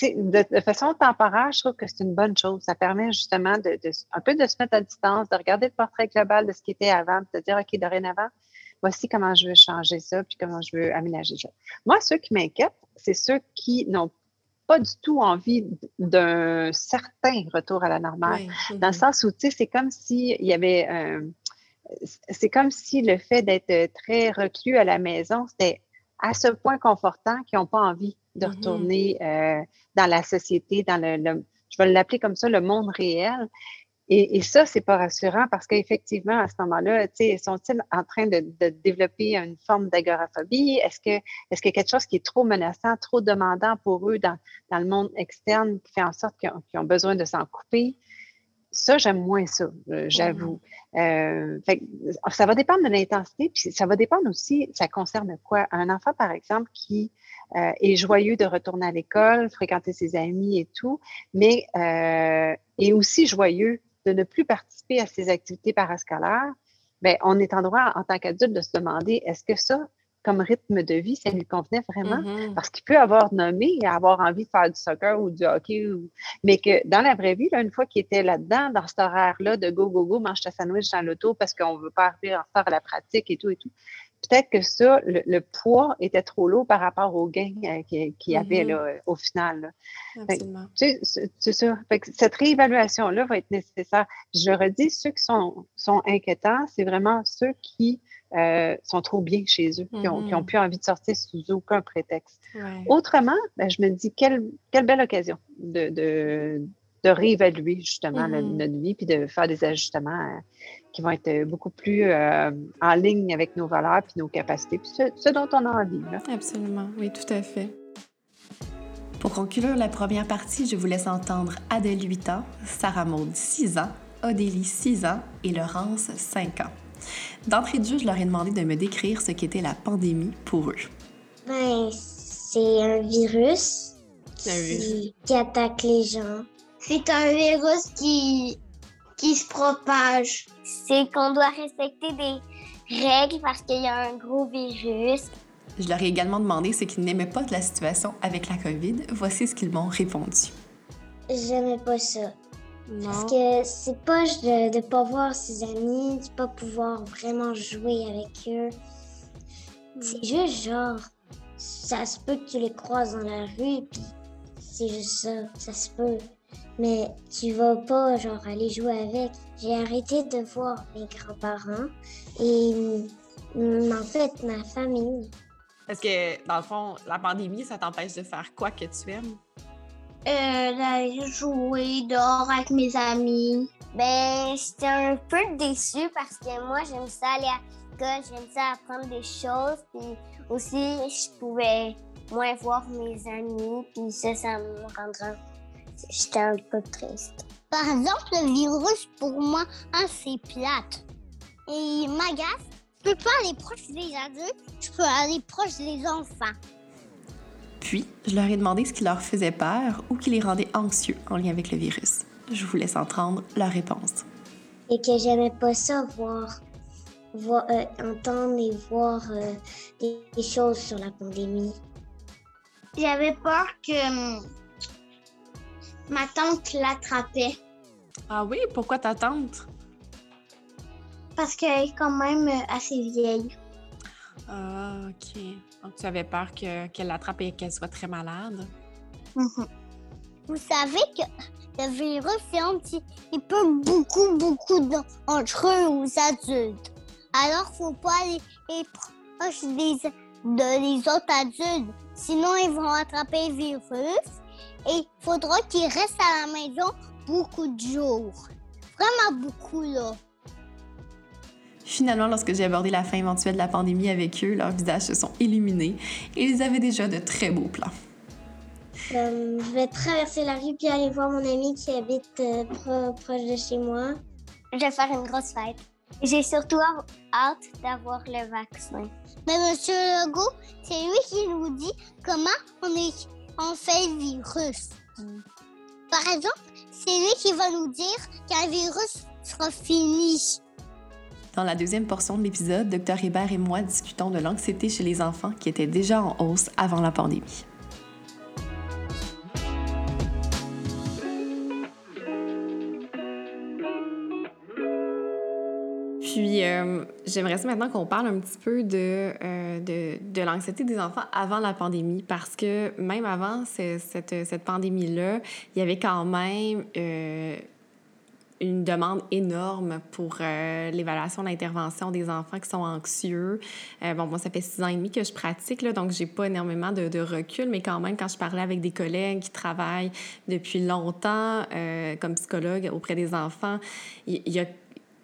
de, façon temporaire, je trouve que c'est une bonne chose. Ça permet justement de, un peu de se mettre à distance, de regarder le portrait global de ce qui était avant, de dire, OK, dorénavant, voici comment je veux changer ça, puis comment je veux aménager ça. Moi, ceux qui m'inquiètent, c'est ceux qui n'ont pas du tout envie d'un certain retour à la normale. Dans le mm-hmm. sens où, tu sais, c'est comme s'il y avait. c'est comme si le fait d'être très reclus à la maison, c'était à ce point confortant qu'ils n'ont pas envie de Mhm. retourner euh, dans la société, dans le, le- je vais l'appeler comme ça, le monde réel. Et, et ça, c'est pas rassurant parce qu'effectivement, à ce moment-là, sont-ils en train de, de développer une forme d'agoraphobie? Est-ce que est-ce qu'il y a quelque chose qui est trop menaçant, trop demandant pour eux dans, dans le monde externe qui fait en sorte qu'ils ont, besoin de s'en couper? Ça, j'aime moins ça, euh, j'avoue. Euh, fait que ça va dépendre de l'intensité, puis ça va dépendre aussi, ça concerne quoi? Un enfant, par exemple, qui euh, est joyeux de retourner à l'école, fréquenter ses amis et tout, mais euh, est aussi joyeux de ne plus participer à ses activités parascolaires, ben, on est en droit, en tant qu'adulte, de se demander est-ce que ça, comme rythme de vie, ça lui convenait vraiment? Mhm. Parce qu'il peut avoir nommé et avoir envie de faire du soccer ou du hockey, ou- mais que dans la vraie vie, là, une fois qu'il était là-dedans, dans cet horaire-là de go, go, go, mange ta sandwich dans l'auto parce qu'on ne veut pas arriver en retard à la pratique et tout et tout, peut-être que ça, le, le poids était trop lourd par rapport aux gains euh, qu'il y avait Mhm. là, euh, au final. là. Absolument. C'est- ça. Fait que cette réévaluation-là va être nécessaire. Je redis, ceux qui sont, sont inquiétants, c'est vraiment ceux qui euh, sont trop bien chez eux, qui ont, qui ont Mhm. plus envie de sortir sous aucun prétexte. Ouais. Autrement, ben, je me dis, quelle, quelle belle occasion de, de, de réévaluer justement le- Mhm. notre vie, puis de faire des ajustements euh, qui vont être beaucoup plus euh, en ligne avec nos valeurs, puis nos capacités, puis ce, ce dont on a envie. là. Absolument. Oui, tout à fait. Pour conclure la première partie, je vous laisse entendre Adèle 8 ans, Sarah Maud 6 ans, Odélie 6 ans et Laurence 5 ans. D'entrée de jeu, je leur ai demandé de me décrire ce qu'était la pandémie pour eux. Ben, c'est un virus Un qui, qui attaque les gens. C'est un virus qui, qui se propage. C'est qu'on doit respecter des règles parce qu'il y a un gros virus. Je leur ai également demandé ce qu'ils n'aimaient pas de la situation avec la COVID. Voici ce qu'ils m'ont répondu. J'aimais pas ça. Non. Parce que c'est poche de ne pas voir ses amis, de pas pouvoir vraiment jouer avec eux. C'est juste genre, ça se peut que tu les croises dans la rue, puis c'est juste ça, ça se peut. Mais tu vas pas genre aller jouer avec. J'ai arrêté de voir mes grands-parents et mm, en fait ma famille. Parce que, dans le fond, la pandémie, ça t'empêche de faire quoi que tu aimes? Euh, d'aller jouer dehors avec mes amis. Ben, j'étais un peu déçue parce que moi, j'aime ça aller à l'école, j'aime ça apprendre des choses, puis aussi, je pouvais moins voir mes amis, puis ça, ça me rendrait... J'étais un peu triste. Par exemple, le virus, pour moi, hein, c'est plate. Et il m'agace. Je peux pas aller proche des adultes, je peux aller proche des enfants. Puis, je leur ai demandé ce qui leur faisait peur ou qui les rendait anxieux en lien avec le virus. Je vous laisse entendre leur réponse. Et que j'aimais pas ça, voir, voir euh, entendre et voir euh, des, des choses sur la pandémie. J'avais peur que hum, ma tante l'attrapait. Ah oui? Pourquoi ta tante? Parce qu'elle est quand même euh, assez vieille. Ah, OK. Donc, tu avais peur que- qu'elle l'attrape et qu'elle soit très malade? Vous savez que le virus, c'est un petit, il peut beaucoup, beaucoup entre eux aux adultes. Alors, faut pas aller aller proche des, de les autres adultes. Sinon, ils vont attraper le virus. Et il faudra qu'ils restent à la maison beaucoup de jours. Vraiment beaucoup, là. Finalement, lorsque j'ai abordé la fin éventuelle de la pandémie avec eux, leurs visages se sont illuminés et ils avaient déjà de très beaux plans. Euh, je vais traverser la rue puis aller voir mon ami qui habite euh, pro- proche de chez moi. Je vais faire une grosse fête. J'ai surtout hâte d'avoir le vaccin. Mais Monsieur Legault, c'est lui qui nous dit comment on, est, on fait virus. Par exemple, c'est lui qui va nous dire qu'un virus sera fini. Dans la deuxième portion de l'épisode, Dr Hébert et moi discutons de l'anxiété chez les enfants qui était déjà en hausse avant la pandémie. Euh, j'aimerais maintenant qu'on parle un petit peu de, euh, de, de l'anxiété des enfants avant la pandémie, parce que même avant ce- cette, cette pandémie-là, il y avait quand même euh, une demande énorme pour euh, l'évaluation l'intervention des enfants qui sont anxieux. Euh, bon, moi, ça fait six ans et demi que je pratique, là, donc j'ai pas énormément de, de, recul, mais quand même, quand je parlais avec des collègues qui travaillent depuis longtemps euh, comme psychologue auprès des enfants, il y, a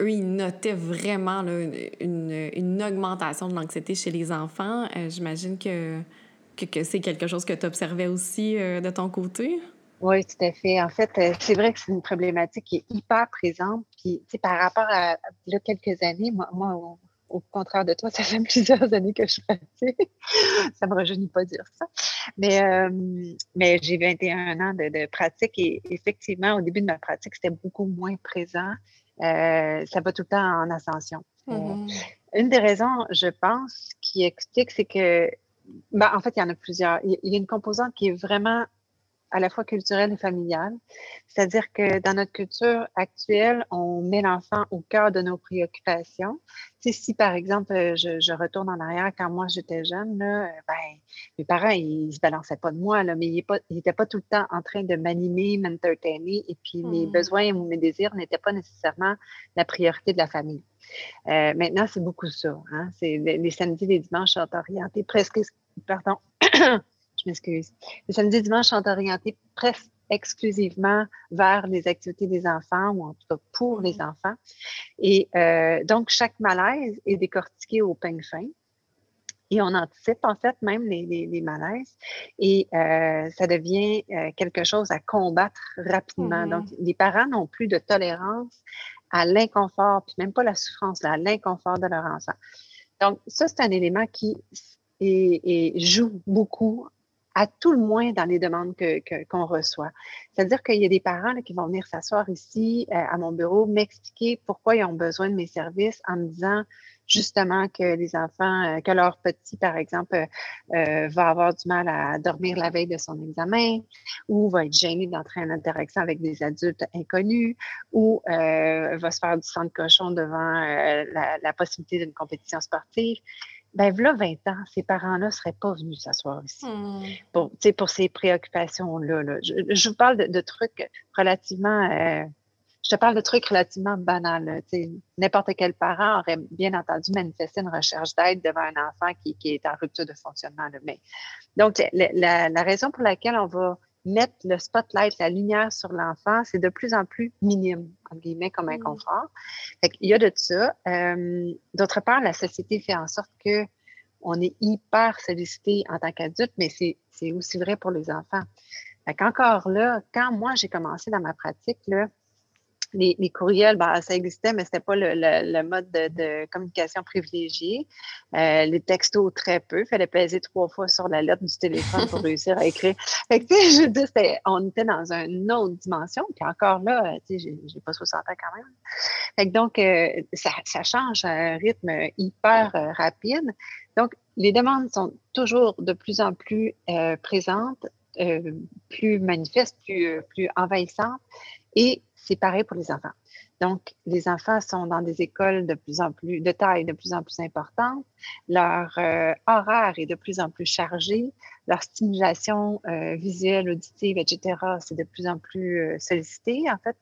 eux, ils notaient vraiment une, une, augmentation de l'anxiété chez les enfants. J'imagine que, que, c'est quelque chose que tu observais aussi de ton côté? Oui, tout à fait. En fait, euh, c'est vrai que c'est une problématique qui est hyper présente. Puis, par rapport à, quelques années, moi, au, contraire de toi, ça fait plusieurs années que je pratique. ça me rajeunit pas dire ça. Mais, euh, mais j'ai 21 ans de, pratique et effectivement, au début de ma pratique, c'était beaucoup moins présent. Euh, ça va tout le temps en ascension. Mm-hmm. une des raisons, je pense, qui explique, c'est que, ben, en fait, il y en a plusieurs. Il y a une composante qui est vraiment à la fois culturelle et familiale. C'est-à-dire que dans notre culture actuelle, on met l'enfant au cœur de nos préoccupations. Tu sais, si, par exemple, euh, je, je, retourne en arrière, quand moi j'étais jeune, là, euh, ben, mes parents, ils se balançaient pas de moi, là, mais ils n'étaient pas, tout le temps en train de m'animer, m'entertainer, et puis mes mmh. besoins ou mes désirs n'étaient pas nécessairement la priorité de la famille. Euh, maintenant, c'est beaucoup ça. Hein? C'est les, les, samedis, les dimanches sont orientés presque, pardon, m'excuse. Le samedi dimanche sont orientés presque exclusivement vers les activités des enfants ou en tout cas pour les mm-hmm. enfants. Et euh, donc, chaque malaise est décortiqué au peigne fin. Et on anticipe en fait même les, les, malaises et euh, ça devient euh, quelque chose à combattre rapidement. Mm-hmm. Donc, les parents n'ont plus de tolérance à l'inconfort, puis même pas la souffrance, là, à l'inconfort de leur enfant. Donc, ça, c'est un élément qui et joue beaucoup à tout le moins dans les demandes qu'on que, reçoit. C'est-à-dire qu'il y a des parents qui vont venir s'asseoir ici euh, à mon bureau, m'expliquer pourquoi ils ont besoin de mes services en me disant justement que les enfants, euh, que leur petit, par exemple, euh, va avoir du mal à dormir la veille de son examen ou va être gêné d'entrer en interaction avec des adultes inconnus ou va se faire du sang de cochon devant la, la possibilité d'une compétition sportive ben là, 20 ans, ces parents-là ne seraient pas venus s'asseoir ici mmh. pour, pour ces préoccupations-là. Là. Je, vous parle de, trucs relativement... Euh, je te parle de trucs relativement banals. N'importe quel parent aurait bien entendu manifester une recherche d'aide devant un enfant qui, qui, est en rupture de fonctionnement. Mais, donc, la, la, raison pour laquelle on va mettre le spotlight, la lumière sur l'enfant, c'est de plus en plus minime, en guillemets, comme mmh. inconfort. Fait Il y a de ça. Euh, d'autre part, la société fait en sorte que on est hyper sollicité en tant qu'adulte, mais c'est aussi vrai pour les enfants. Fait Encore là, quand moi j'ai commencé dans ma pratique, là, les, courriels, ben, ça existait, mais ce n'était pas le, mode de, communication privilégié. Euh, les textos, très peu. Il fallait peser trois fois sur la lettre du téléphone pour réussir à écrire. Fait que, je dis, on était dans une autre dimension. Puis encore là, tu sais, j'ai pas 60 ans quand même. Fait que donc, euh, ça, change à un rythme hyper euh, rapide. Donc, les demandes sont toujours de plus en plus présentes, plus manifestes, plus, plus envahissantes. Et c'est pareil pour les enfants. Donc, les enfants sont dans des écoles de plus en plus, de taille de plus en plus importante. Leur euh, horaire est de plus en plus chargé. Leur stimulation euh, visuelle, auditive, etc., c'est de plus en plus euh, sollicité, en fait.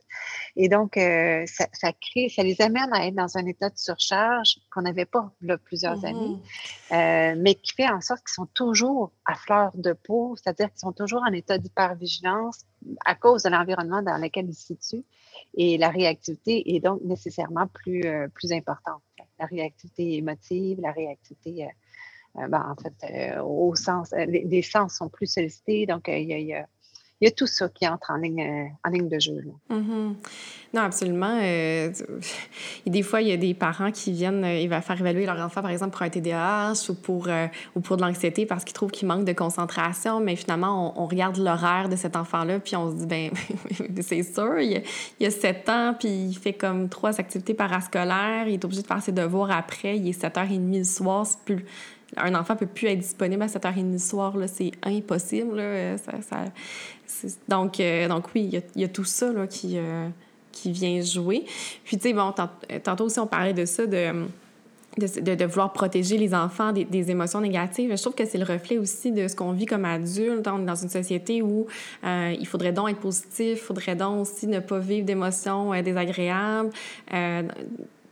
Et donc, ça, ça, crée, ça les amène à être dans un état de surcharge qu'on n'avait pas là plusieurs mm-hmm. années, mais qui fait en sorte qu'ils sont toujours à fleur de peau, c'est-à-dire qu'ils sont toujours en état d'hypervigilance à cause de l'environnement dans lequel ils se situent. Et la réactivité est donc nécessairement plus, euh, plus importante. La réactivité émotive, la réactivité, euh, euh, ben, en fait, au sens, les, sens sont plus sollicités, donc il y a il y a tout ça qui entre en ligne, euh, de jeu. Mm-hmm. Non, absolument. Euh, des fois, il y a des parents qui viennent, euh, ils vont faire évaluer leur enfant, par exemple, pour un TDAH ou pour, ou pour de l'anxiété parce qu'ils trouvent qu'il manque de concentration, mais finalement, on, regarde l'horaire de cet enfant-là, puis on se dit, ben c'est sûr, il, a 7 ans, puis il fait comme trois activités parascolaires, il est obligé de faire ses devoirs après, il est 7h30 le soir, c'est plus un enfant peut plus être disponible à 7h30 le soir, c'est impossible. Là. Ça, donc, euh, donc oui, il y, a, tout ça là, qui, euh, qui vient jouer. Puis, tu sais, bon, tantôt aussi, on parlait de ça, de de, vouloir protéger les enfants des, émotions négatives. Je trouve que c'est le reflet aussi de ce qu'on vit comme adulte. On est dans une société où euh, il faudrait donc être positif, il faudrait donc aussi ne pas vivre d'émotions euh, désagréables. Euh,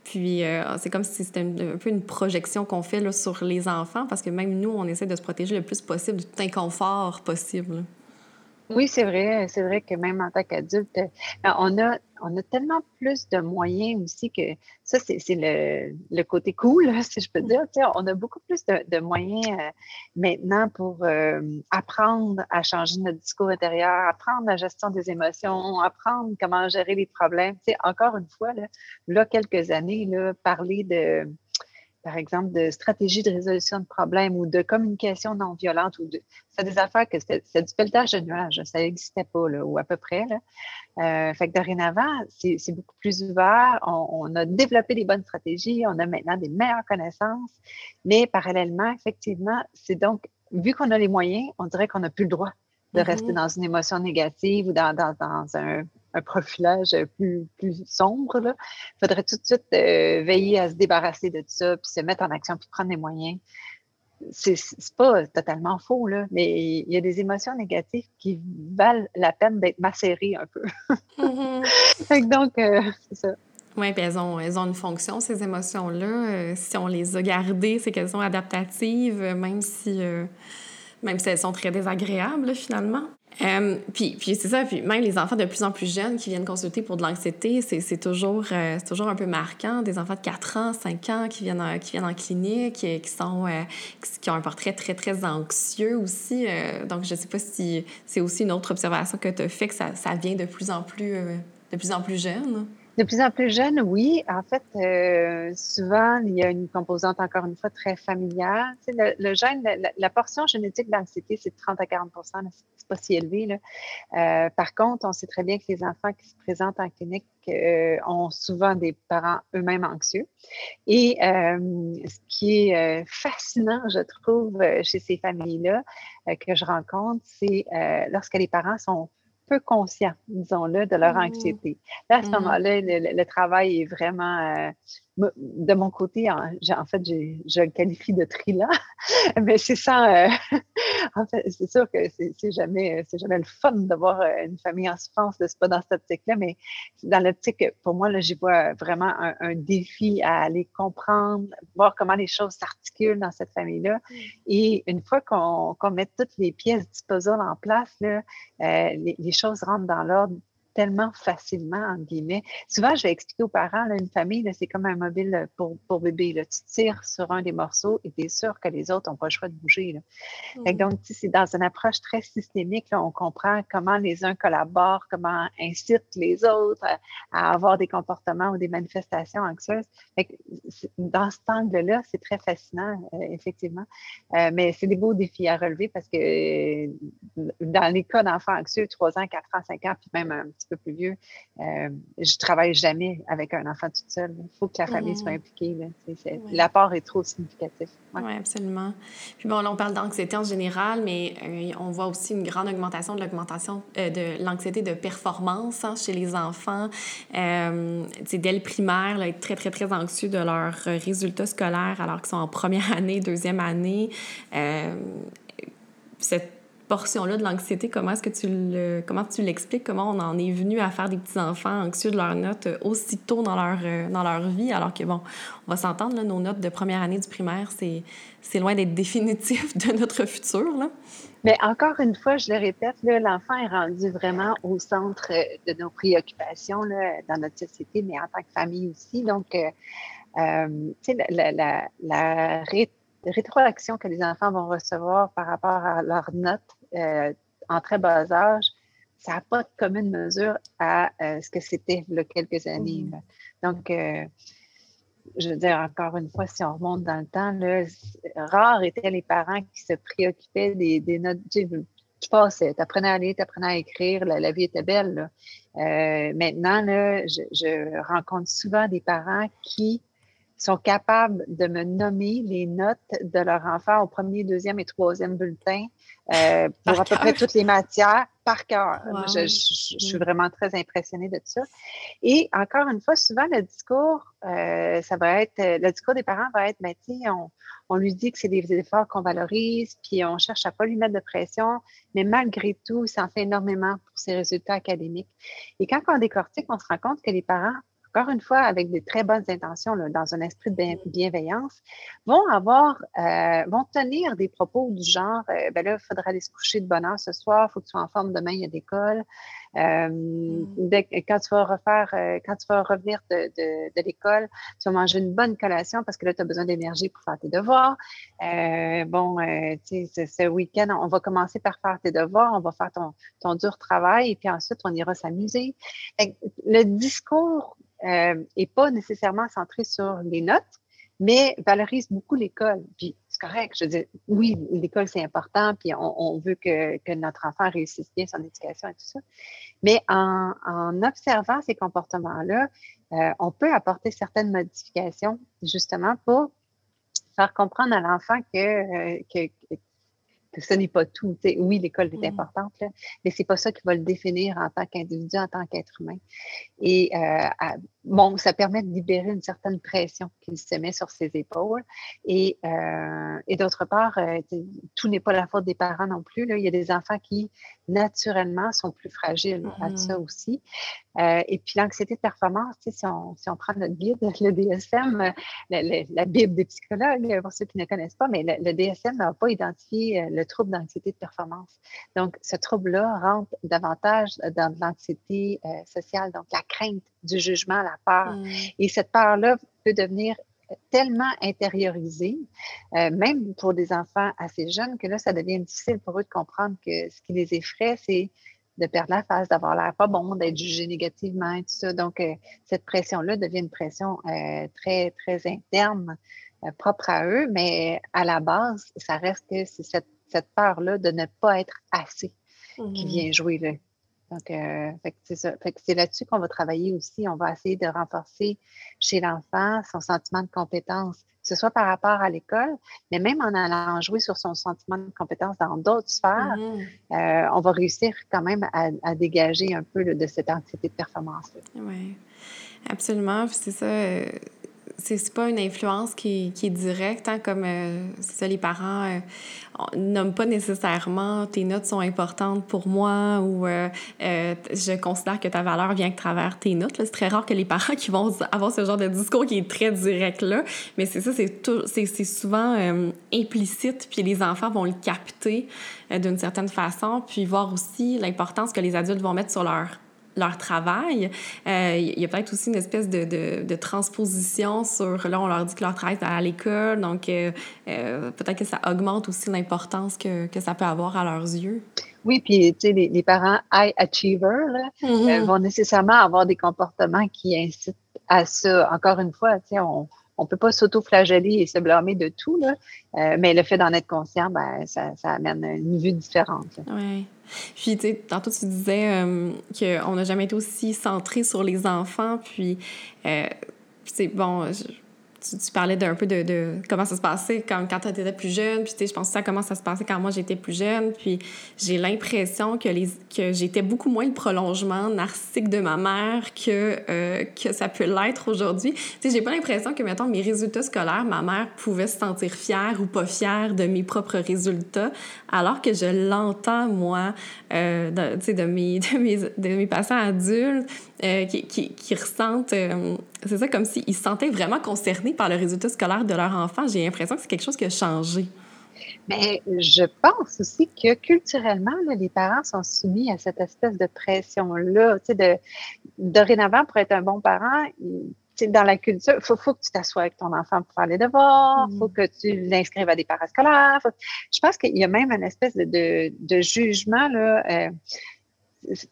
puis euh, c'est comme si c'était un, peu une projection qu'on fait sur les enfants, parce que même nous, on essaie de se protéger le plus possible de tout inconfort possible. Oui, c'est vrai. C'est vrai que même en tant qu'adulte, euh, on a, on a tellement plus de moyens aussi que ça, c'est le, le, côté cool, si je peux dire. on a beaucoup plus de, de moyens euh, maintenant pour euh, apprendre à changer notre discours intérieur, apprendre la gestion des émotions, apprendre comment gérer les problèmes. encore une fois, là, là quelques années, là, parler de par exemple, de stratégie de résolution de problèmes ou de communication non violente ou de. C'est des affaires que c'est du pelletage de nuages. Ça n'existait pas, là, ou à peu près. Là. Euh, fait que dorénavant, c'est beaucoup plus ouvert. On, a développé des bonnes stratégies. On a maintenant des meilleures connaissances. Mais parallèlement, effectivement, c'est donc, vu qu'on a les moyens, on dirait qu'on n'a plus le droit de rester mm-hmm. dans une émotion négative ou dans, dans, dans un un profilage plus, plus sombre. Il faudrait tout de suite euh, veiller à se débarrasser de tout ça, puis se mettre en action, puis prendre des moyens. C'est pas totalement faux, là, mais il y a des émotions négatives qui valent la peine d'être macérées un peu. Mm-hmm. Donc, euh, c'est ça. Oui, puis elles ont, elles ont une fonction, ces émotions-là. Euh, si on les a gardées, c'est qu'elles sont adaptatives, même si, même si elles sont très désagréables, finalement. Euh, puis, c'est ça, puis même les enfants de plus en plus jeunes qui viennent consulter pour de l'anxiété, c'est toujours, euh, toujours un peu marquant. Des enfants de 4 ans, 5 ans qui viennent, qui viennent en clinique, et qui, sont, euh, qui ont un portrait très, très anxieux aussi. donc, je sais pas si c'est aussi une autre observation que tu as fait, que ça, ça vient de plus en plus, de plus en plus jeune. De plus en plus jeune, oui. En fait, euh, souvent, il y a une composante, encore une fois, très familiale. Tu sais, le, gène, la, portion génétique d'anxiété, c'est 30 à 40% c'est pas si élevé. Là. Euh, par contre, on sait très bien que les enfants qui se présentent en clinique euh, ont souvent des parents eux-mêmes anxieux. Et ce qui est fascinant, je trouve, chez ces familles-là que je rencontre, c'est lorsque les parents sont peu conscients, disons-le, de leur mmh. anxiété. Là, à ce mmh. moment-là, le, travail est vraiment euh, de mon côté, en, en fait, je le qualifie de thriller, mais c'est ça. Euh, en fait, c'est sûr que c'est jamais, c'est jamais le fun de voir euh, une famille en souffrance, c'est pas dans cette optique-là, mais dans l'optique, pour moi, là, j'y vois vraiment un, défi à aller comprendre, voir comment les choses s'articulent dans cette famille-là. Mm. Et une fois qu'on met toutes les pièces du puzzle en place, là, euh, les, les choses rentrent dans l'ordre tellement facilement, en guillemets. Souvent, je vais expliquer aux parents, là, une famille, c'est comme un mobile pour, pour bébé. Là. Tu tires sur un des morceaux et tu es sûr que les autres n'ont pas le choix de bouger. Là. Mmh. donc, c'est dans une approche très systémique, là, on comprend comment les uns collaborent, comment incitent les autres à, avoir des comportements ou des manifestations anxieuses. dans cet angle-là, c'est très fascinant, euh, effectivement. Euh, mais c'est des beaux défis à relever parce que euh, dans les cas d'enfants anxieux, 3 ans, 4 ans, 5 ans, puis même un petit peu plus vieux, euh, je travaille jamais avec un enfant toute seule. Il faut que la famille soit impliquée. L'apport est trop significatif. Oui, absolument. Puis bon, là, on parle d'anxiété en général, mais euh, on voit aussi une grande augmentation de l'augmentation euh, de l'anxiété de performance hein, chez les enfants. Euh, dès le primaire, là, être très, très, très anxieux de leurs résultats scolaires alors qu'ils sont en première année, deuxième année. cette portion-là de l'anxiété, comment est-ce que tu comment tu l'expliques, comment on en est venu à faire des petits-enfants anxieux de leurs notes euh, aussitôt dans leur, euh, dans leur vie, alors que, bon, on va s'entendre, nos notes de première année du primaire, c'est, loin d'être définitif de notre futur, là. Mais encore une fois, je le répète, l'enfant est rendu vraiment au centre euh, de nos préoccupations dans notre société, mais en tant que famille aussi. Donc, tu sais, la, la, la, rétroaction que les enfants vont recevoir par rapport à leurs notes euh, en très bas âge, ça n'a pas de commune mesure à euh, ce que c'était il y a quelques années. Mmh. Donc, euh, je veux dire, encore une fois, si on remonte dans le temps, là, rares étaient les parents qui se préoccupaient des, des notes. Tu, tu passais, tu apprenais à lire, tu apprenais à écrire, la, vie était belle. maintenant, là, je, je rencontre souvent des parents qui sont capables de me nommer les notes de leur enfant au premier, deuxième et troisième bulletin euh, pour à peu près toutes les matières par cœur. Je, suis vraiment très impressionnée de ça. Et encore une fois, souvent, le discours, euh, ça va être, le discours des parents va être, ben, on, on lui dit que c'est des efforts qu'on valorise, puis on cherche à pas lui mettre de pression, mais malgré tout, ça en fait énormément pour ses résultats académiques. Et quand on décortique, on se rend compte que les parents encore une fois, avec des très bonnes intentions, dans un esprit de bienveillance, vont avoir, euh, vont tenir des propos du genre, euh, ben là, il faudra aller se coucher de bonne heure ce soir, il faut que tu sois en forme demain, il y a d'école. Euh, mm. quand tu vas refaire, quand tu vas revenir de, de, l'école, tu vas manger une bonne collation parce que là, tu as besoin d'énergie pour faire tes devoirs. bon, tu sais, ce week-end, on va commencer par faire tes devoirs, on va faire ton, ton dur travail et puis ensuite, on ira s'amuser. Le discours euh, pas nécessairement centré sur les notes, mais valorise beaucoup l'école. Puis c'est correct, je veux dire, oui, l'école c'est important, puis on, veut que, que, notre enfant réussisse bien son éducation et tout ça. Mais en, en observant ces comportements-là, euh, on peut apporter certaines modifications justement pour faire comprendre à l'enfant que, euh, que, ce n'est pas tout. oui, l'école est mmh. importante, là, mais c'est pas ça qui va le définir en tant qu'individu, en tant qu'être humain. Et euh, bon, ça permet de libérer une certaine pression qu'il se met sur ses épaules. Et, euh, et d'autre part, euh, tout n'est pas la faute des parents non plus. Là. Il y a des enfants qui, naturellement, sont plus fragiles à ça mmh. aussi. et puis l'anxiété de performance, si on, si on prend notre guide, le DSM, la, Bible des psychologues, pour ceux qui ne connaissent pas, mais le, le DSM n'a pas identifié le trouble d'anxiété de performance. Donc, ce trouble-là rentre davantage dans l'anxiété euh, sociale, donc la crainte du jugement, la peur. Mm. Et cette peur-là peut devenir tellement intériorisée, euh, même pour des enfants assez jeunes, que là, ça devient difficile pour eux de comprendre que ce qui les effraie, c'est de perdre la face, d'avoir l'air pas bon, d'être jugé négativement et tout ça. Donc, euh, cette pression-là devient une pression très, très interne, propre à eux, mais à la base, ça reste que c'est cette cette peur-là de ne pas être assez qui mmh vient jouer là. Donc, euh, c'est là-dessus qu'on va travailler aussi. On va essayer de renforcer chez l'enfant son sentiment de compétence, que ce soit par rapport à l'école, mais même en allant jouer sur son sentiment de compétence dans d'autres sphères, mmh euh, on va réussir quand même à, dégager un peu de cette anxiété de performance. Oui, absolument. C'est ça. Euh, c'est pas une influence qui, qui est directe, hein, comme euh, ça, les parents euh, nomment pas nécessairement tes notes sont importantes pour moi ou euh, je considère que ta valeur vient que travers tes notes. C'est très rare que les parents qui vont avoir ce genre de discours qui est très direct là, mais c'est ça, c'est souvent implicite, puis les enfants vont le capter d'une certaine façon, puis voir aussi l'importance que les adultes vont mettre sur leur leur travail. Euh, il y a peut-être aussi une espèce de, de, de, transposition sur, là, on leur dit que leur travail est à l'école, donc euh, euh, peut-être que ça augmente aussi l'importance que, que, ça peut avoir à leurs yeux. Oui, puis tu sais, les, les, parents high achievers là, mm-hmm. vont nécessairement avoir des comportements qui incitent à ça. Encore une fois, tu sais, on on ne peut pas s'auto-flageller et se blâmer de tout, là, euh, mais le fait d'en être conscient, ben, ça, ça, amène une vue différente. Oui. Puis, tu sais, tantôt, tu disais euh, qu'on n'a jamais été aussi centré sur les enfants, puis, euh, c'est bon, tu, parlais d'un peu de, de, comment ça se passait quand, quand tu étais plus jeune. Puis, tu sais, je que ça comment ça se passait quand moi j'étais plus jeune. Puis, j'ai l'impression que, que j'étais beaucoup moins le prolongement narcissique de ma mère que, euh, que ça peut l'être aujourd'hui. Tu sais, j'ai pas l'impression que, mettons, mes résultats scolaires, ma mère pouvait se sentir fière ou pas fière de mes propres résultats, alors que je l'entends, moi, euh, de, de mes, de, mes, de mes patients adultes euh, qui, qui, ressentent, euh, c'est ça, comme s'ils se sentaient vraiment concernés par le résultat scolaire de leur enfant. J'ai l'impression que c'est quelque chose qui a changé. Mais je pense aussi que culturellement, les parents sont soumis à cette espèce de pression-là. Tu sais, de, dorénavant, pour être un bon parent, dans la culture, il faut, faut, que tu t'assoies avec ton enfant pour faire les devoirs, il faut que tu l'inscrives à des parascolaires. Je pense qu'il y a même une espèce de, de, de jugement là, euh,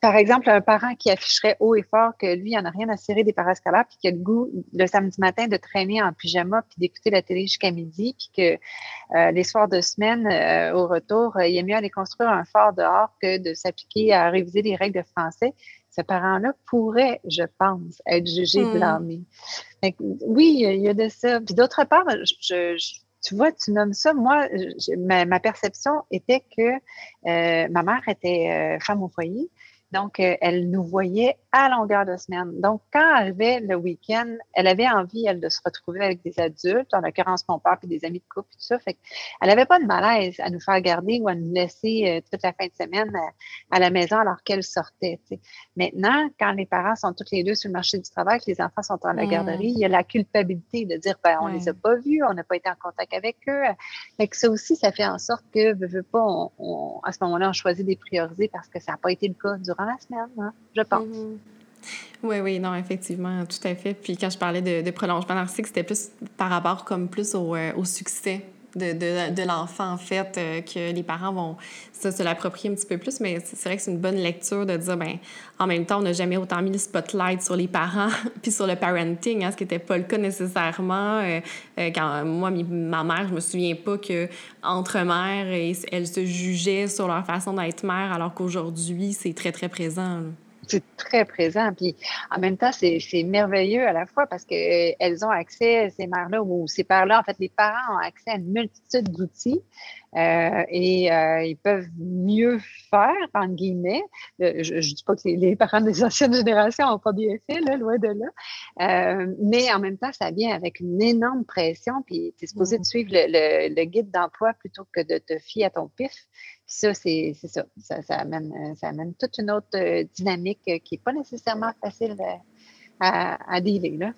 par exemple, un parent qui afficherait haut et fort que lui, il n'en a rien à serrer des parascolaires, puis qui a le goût le samedi matin de traîner en pyjama, puis d'écouter la télé jusqu'à midi, puis que euh, les soirs de semaine, euh, au retour, euh, il est mieux aller construire un fort dehors que de s'appliquer à réviser les règles de français. Ce parent-là pourrait, je pense, être jugé, mmh. blâmé. oui, il y a de ça. Puis d'autre part, je, tu vois, tu nommes ça. Moi, ma, perception était que ma mère était femme au foyer. Donc, euh, elle nous voyait à longueur de semaine. Donc, quand elle arrivait le week-end, elle avait envie, elle, de se retrouver avec des adultes, en l'occurrence mon père et des amis de couple et tout ça. Fait elle n'avait pas de malaise à nous faire garder ou à nous laisser euh, toute la fin de semaine à, la maison alors qu'elle sortait. Maintenant, quand les parents sont tous les deux sur le marché du travail, que les enfants sont dans la mmh. garderie, il y a la culpabilité de dire, ben, on ne les a pas vus, on n'a pas été en contact avec eux. Fait que ça aussi, ça fait en sorte que, veux, veux pas, à ce moment-là, on choisit des priorités parce que ça n'a pas été le cas durant hein, je pense. Mhm. Oui, oui, non, effectivement, tout à fait. Puis quand je parlais de, de prolongement narcissique, c'était plus par rapport comme plus au, euh, au succès de, de, de l'enfant, en fait, euh, que les parents vont se l'approprier un petit peu plus. Mais c'est vrai que c'est une bonne lecture de dire, ben en même temps, on n'a jamais autant mis le spotlight sur les parents puis sur le parenting, hein, ce qui n'était pas le cas nécessairement. Euh, quand moi, ma mère, je me souviens pas que entre mères, elles se jugeaient sur leur façon d'être mère, alors qu'aujourd'hui, c'est très, très présent c'est très présent. Puis en même temps, c'est merveilleux à la fois parce qu'elles ont accès, ces mères-là, ou ces pères-là, en fait, les parents ont accès à une multitude d'outils euh, et euh, ils peuvent mieux faire, entre guillemets. Euh, je ne dis pas que les, parents des anciennes générations n'ont pas bien fait, là, loin de là. mais en même temps, ça vient avec une énorme pression. Puis tu es supposé de suivre le, le guide d'emploi plutôt que de te fier à ton pif ça, c'est ça. Ça, amène, ça amène toute une autre dynamique qui n'est pas nécessairement facile à, à dealer. Là.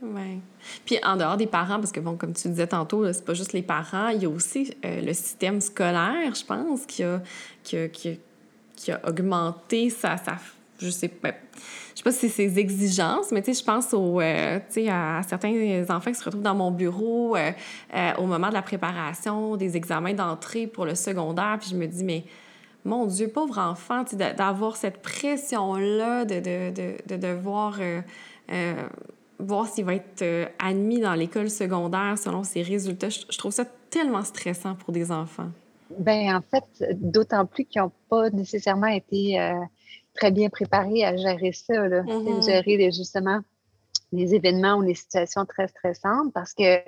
Oui. Puis en dehors des parents, parce que bon, comme tu disais tantôt, c'est pas juste les parents, il y a aussi le système scolaire, je pense, qui a, qui qui qui a augmenté sa je sais pas, je sais pas si c'est ses exigences, mais tu sais, je pense au, euh, à certains enfants qui se retrouvent dans mon bureau euh, euh, au moment de la préparation des examens d'entrée pour le secondaire, puis je me dis, mais mon Dieu, pauvre enfant, d'avoir cette pression-là de, de, de, de, devoir voir s'il va être admis dans l'école secondaire selon ses résultats. Je, je trouve ça tellement stressant pour des enfants. Ben en fait, d'autant plus qu'ils n'ont pas nécessairement été très bien préparé à gérer ça, là, mm-hmm. gérer les, justement les événements ou les situations très stressantes parce que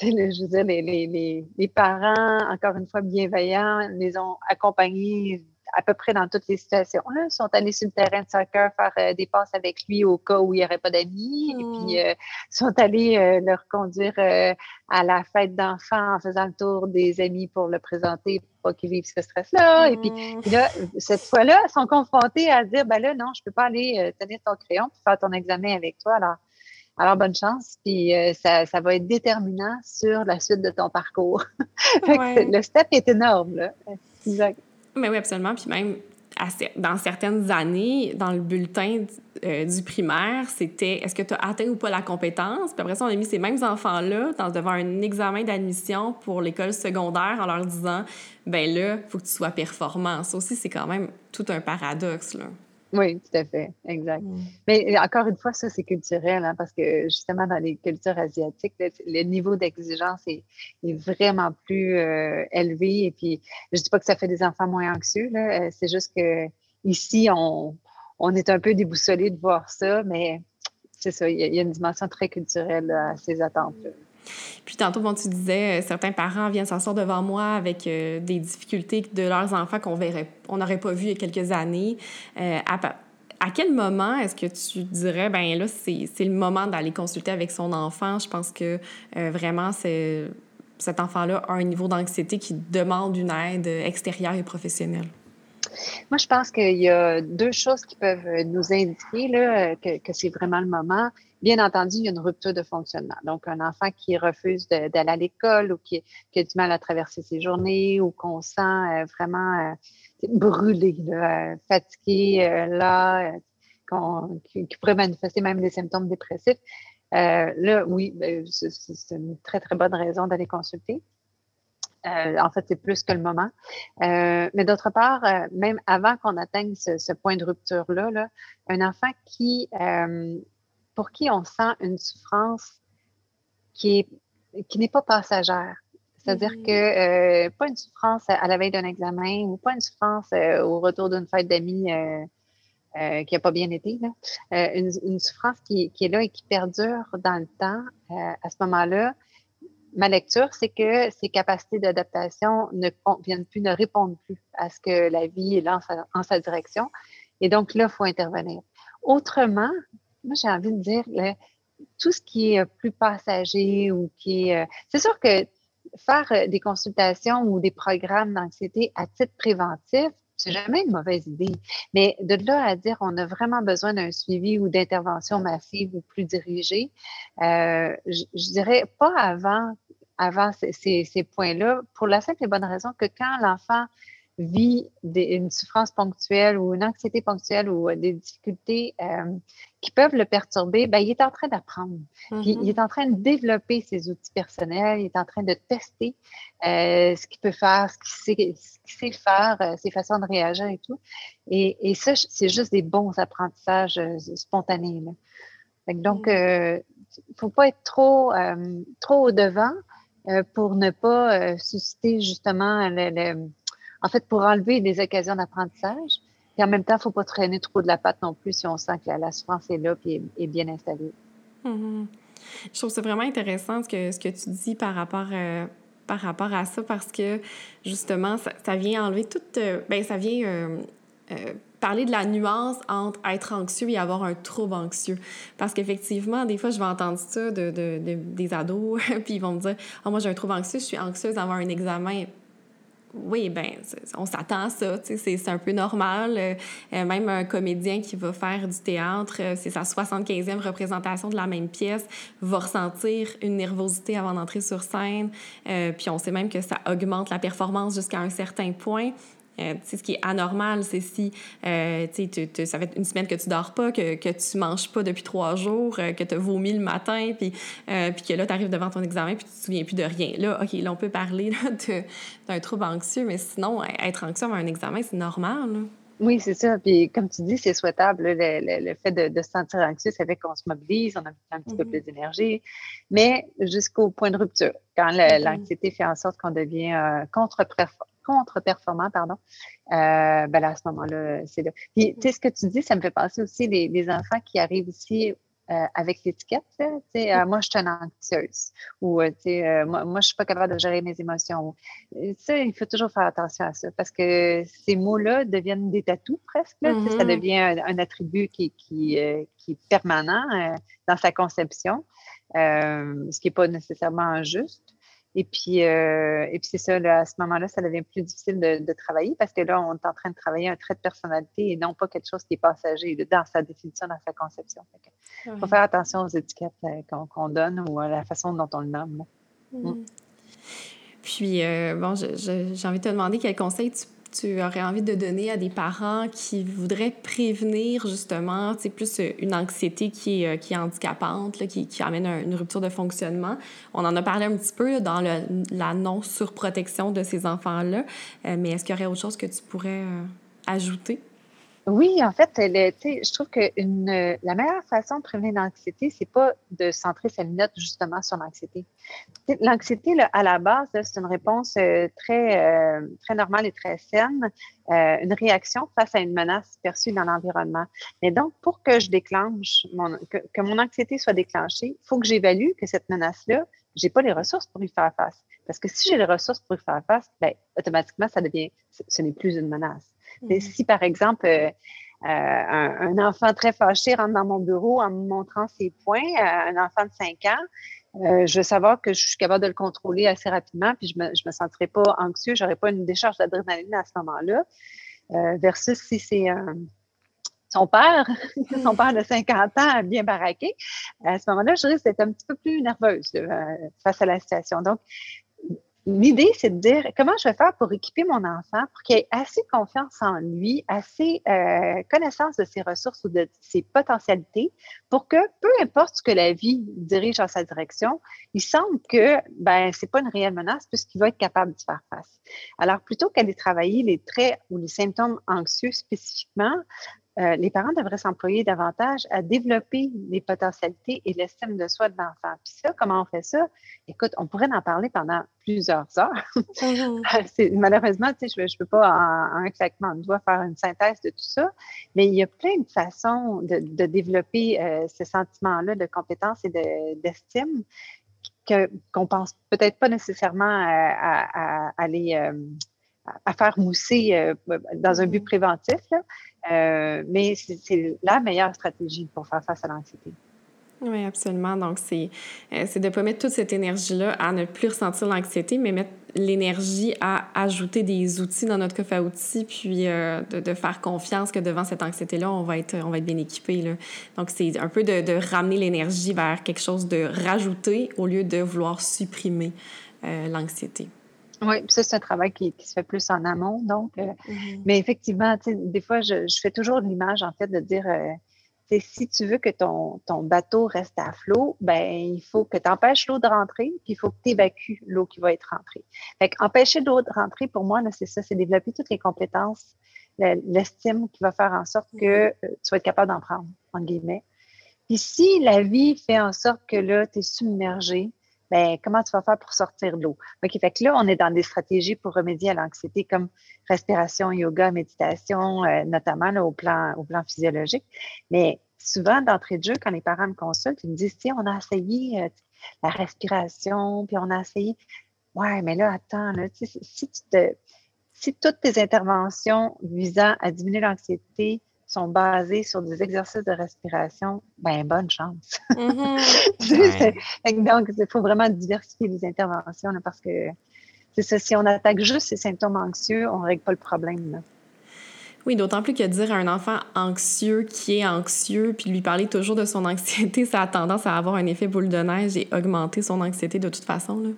je veux dire, les, les, les, parents, encore une fois bienveillants, les ont accompagnés à peu près dans toutes les situations. Là, ils sont allés sur le terrain de soccer faire euh, des passes avec lui au cas où il n'y aurait pas d'amis. Et puis, mmh. euh, sont allés euh, leur conduire à la fête d'enfants en faisant le tour des amis pour le présenter pour pas qu'ils vivent ce stress-là. Et puis, mmh. là, cette fois-là, ils sont confrontés à dire, ben là, non, je peux pas aller tenir ton crayon pour faire ton examen avec toi. Alors, alors, bonne chance. Puis ça, ça, va être déterminant sur la suite de ton parcours. le step est énorme. Là. Exact. Mais oui, absolument. Puis même dans certaines années, dans le bulletin euh, du primaire, c'était est-ce que tu as atteint ou pas la compétence? Puis après ça, on a mis ces mêmes enfants-là devant un examen d'admission pour l'école secondaire en leur disant ben là, il faut que tu sois performant. Ça aussi, c'est quand même tout un paradoxe. Là. Oui, tout à fait, exact. Mm. Mais encore une fois, ça, c'est culturel, hein, parce que justement, dans les cultures asiatiques, le, niveau d'exigence est, vraiment plus euh, élevé. Et puis, je dis pas que ça fait des enfants moins anxieux, euh, c'est juste que ici, on, on est un peu déboussolé de voir ça, mais c'est ça, il y, a une dimension très culturelle à ces attentes-là. Puis tantôt, bon, tu disais, euh, certains parents viennent s'asseoir devant moi avec euh, des difficultés de leurs enfants qu'on verrait, on n'aurait pas vu il y a quelques années. Euh, à, quel moment est-ce que tu dirais, ben là, c'est le moment d'aller consulter avec son enfant? Je pense que vraiment, cet enfant-là a un niveau d'anxiété qui demande une aide extérieure et professionnelle. Moi, je pense qu'il y a deux choses qui peuvent nous indiquer là, que, c'est vraiment le moment. Bien entendu, il y a une rupture de fonctionnement. Donc, un enfant qui refuse d'aller à l'école ou qui, a du mal à traverser ses journées ou qu'on sent euh, vraiment euh, brûlé, euh, fatigué, là, qui, pourrait manifester même des symptômes dépressifs. là, oui, ben, c'est une très, très bonne raison d'aller consulter. En fait, c'est plus que le moment. mais d'autre part, même avant qu'on atteigne ce, point de rupture-là, là, un enfant qui pour qui on sent une souffrance qui est qui n'est pas passagère. C'est-à-dire mm-hmm. que euh, pas une souffrance à la veille d'un examen ou pas une souffrance euh, au retour d'une fête d'amis euh, qui n'a pas bien été. Une, souffrance qui, est là et qui perdure dans le temps. à ce moment-là, ma lecture, c'est que ces capacités d'adaptation ne viennent plus, ne répondent plus à ce que la vie lance en sa direction. Et donc là, il faut intervenir. Autrement, moi, j'ai envie de dire, tout ce qui est plus passager ou qui est... Euh, c'est sûr que faire euh, des consultations ou des programmes d'anxiété à titre préventif, c'est jamais une mauvaise idée. Mais de là à dire on a vraiment besoin d'un suivi ou d'intervention massive ou plus dirigée, euh, je, dirais pas avant, avant ces, ces points-là, pour la simple et bonne raison que quand l'enfant vit une souffrance ponctuelle ou une anxiété ponctuelle ou euh, des difficultés euh, qui peuvent le perturber, ben, il est en train d'apprendre. Mm-hmm. Il est en train de développer ses outils personnels, il est en train de tester euh, ce qu'il peut faire, ce qu'il sait, faire, ses façons de réagir et tout. Et, ça, c'est juste des bons apprentissages spontanés. Donc, il ne faut pas être trop, trop au-devant pour ne pas susciter justement le en fait, pour enlever des occasions d'apprentissage. Et en même temps, il ne faut pas traîner trop de la patte non plus si on sent que la, souffrance est là et est, bien installée. Mm-hmm. Je trouve ça vraiment intéressant ce que, ce que tu dis par rapport, euh, par rapport à ça parce que justement, ça, vient enlever toute. Euh, ben, ça vient. Euh, parler de la nuance entre être anxieux et avoir un trouble anxieux. Parce qu'effectivement, des fois, je vais entendre ça de, de, des ados, puis ils vont me dire oh, Moi, j'ai un trouble anxieux, je suis anxieuse d'avoir un examen oui, ben, on s'attend à ça, c'est un peu normal. Euh, euh, même un comédien qui va faire du théâtre, euh, c'est sa 75e représentation de la même pièce, va ressentir une nervosité avant d'entrer sur scène. puis on sait même que ça augmente la performance jusqu'à un certain point. Euh, ce qui est anormal, c'est si euh, ça fait une semaine que tu dors pas, que, que tu manges pas depuis trois jours, euh, que tu as vomi le matin, puis, puis que là, tu arrives devant ton examen, puis tu te souviens plus de rien. Là, OK, là, on peut parler d'un trouble anxieux, mais sinon, être anxieux avant un examen, c'est normal. Oui, c'est ça. Puis comme tu dis, c'est souhaitable. Le, fait de, se sentir anxieux, ça fait qu'on se mobilise, on a un petit peu mm-hmm. plus d'énergie, mais jusqu'au point de rupture, quand mm-hmm. l'anxiété fait en sorte qu'on devient contre-performant contre-performant, pardon, euh, ben à ce moment-là, c'est là. Puis, tu sais, ce que tu dis, ça me fait penser aussi des, des enfants qui arrivent ici euh, avec l'étiquette, tu sais, euh, moi, je suis une anxieuse ou, tu sais, moi, moi, je suis pas capable de gérer mes émotions. Ça, il faut toujours faire attention à ça parce que ces mots-là deviennent des tatous presque, Ça mm-hmm. devient un, attribut qui, qui, qui est permanent dans sa conception, ce qui n'est pas nécessairement injuste. Et puis, euh, et puis c'est ça, à ce moment-là, ça devient plus difficile de, travailler parce que là, on est en train de travailler un trait de personnalité et non pas quelque chose qui est passager dans sa définition, dans sa conception. Il faut faire attention aux étiquettes euh, qu'on donne ou à la façon dont on le nomme. Mm. Mm. Puis, euh, bon, j'ai envie de te demander quel conseil tu tu aurais envie de donner à des parents qui voudraient prévenir justement, c'est plus euh, une anxiété qui est, euh, qui est handicapante, là, qui, qui, amène une rupture de fonctionnement? On en a parlé un petit peu dans le, la non-surprotection de ces enfants-là, euh, mais est-ce qu'il y aurait autre chose que tu pourrais ajouter? Oui, en fait, je trouve que une, la meilleure façon de prévenir l'anxiété, c'est pas de centrer sa minute justement sur l'anxiété. L'anxiété, à la base, c'est une réponse euh, très, euh, très normale et très saine, euh, une réaction face à une menace perçue dans l'environnement. Mais donc, pour que je déclenche, mon, que, mon anxiété soit déclenchée, il faut que j'évalue que cette menace-là, j'ai pas les ressources pour y faire face. Parce que si j'ai les ressources pour y faire face, ben, automatiquement, ça devient, ce n'est plus une menace. Mm. Si, par exemple, euh, euh, un, enfant très fâché rentre dans mon bureau en me montrant ses points, euh, un enfant de 5 ans, je veux savoir que je suis capable de le contrôler assez rapidement, puis je ne me, je me sentirai pas anxieux, je n'aurai pas une décharge d'adrénaline à ce moment-là, versus si c'est son père, son père de 50 ans bien baraqué, à ce moment-là, je risque d'être un petit peu plus nerveuse face à la situation. Donc, l'idée, c'est de dire comment je vais faire pour équiper mon enfant pour qu'il ait assez confiance en lui, assez euh, connaissance de ses ressources ou de ses potentialités pour que peu importe ce que la vie dirige dans sa direction, il semble que ben c'est pas une réelle menace puisqu'il va être capable de faire face. Alors plutôt qu'aller travailler les traits ou les symptômes anxieux spécifiquement, euh, les parents devraient s'employer davantage à développer les potentialités et l'estime de soi de l'enfant. Puis ça, comment on fait ça? Écoute, on pourrait en parler pendant plusieurs heures. Mmh malheureusement, tu sais, je ne peux pas en, un claquement de doigts faire une synthèse de tout ça, mais il y a plein de façons de, développer euh, ce sentiment-là de compétence et d'estime qu'on pense peut-être pas nécessairement à, aller à faire mousser dans un but mm-hmm. Préventif, mais c'est la meilleure stratégie pour faire face à l'anxiété. Oui, absolument. Donc, c'est euh, de ne pas mettre toute cette énergie-là à ne plus ressentir l'anxiété, mais mettre l'énergie à ajouter des outils dans notre coffre à outils, puis euh, de, faire confiance que devant cette anxiété-là, on, va être, on va être bien équipé. Donc, c'est un peu de, ramener l'énergie vers quelque chose de rajouter au lieu de vouloir supprimer euh, l'anxiété. Oui, ça, c'est un travail qui, qui, se fait plus en amont. Donc, mm-hmm. mais effectivement, des fois, je, je, fais toujours l'image, en fait, de dire si tu veux que ton, ton bateau reste à flot, ben il faut que tu empêches l'eau de rentrer, puis il faut que tu évacues l'eau qui va être rentrée. Fait empêcher l'eau de rentrer, pour moi, c'est ça, c'est développer toutes les compétences, l'estime qui va faire en sorte que mm-hmm. euh, tu vas être capable d'en prendre, en guillemets. Puis si la vie fait en sorte que là, tu es submergé, ben, comment tu vas faire pour sortir de l'eau? OK, fait que là, on est dans des stratégies pour remédier à l'anxiété comme respiration, yoga, méditation, euh, notamment au, plan, au plan physiologique. Mais souvent, d'entrée de jeu, quand les parents me consultent, ils me disent, tiens, on a essayé euh, la respiration, puis on a essayé. Ouais, mais là, attends, là, si, tu te, si toutes tes interventions visant à diminuer l'anxiété sont basés sur des exercices de respiration, ben bonne chance. Mm-hmm. Donc, il faut vraiment diversifier les interventions parce que c'est ça, si on attaque juste ces symptômes anxieux, on ne règle pas le problème. Oui, d'autant plus que dire à un enfant anxieux qui est anxieux, puis lui parler toujours de son anxiété, ça a tendance à avoir un effet boule de neige et augmenter son anxiété de toute façon. Là.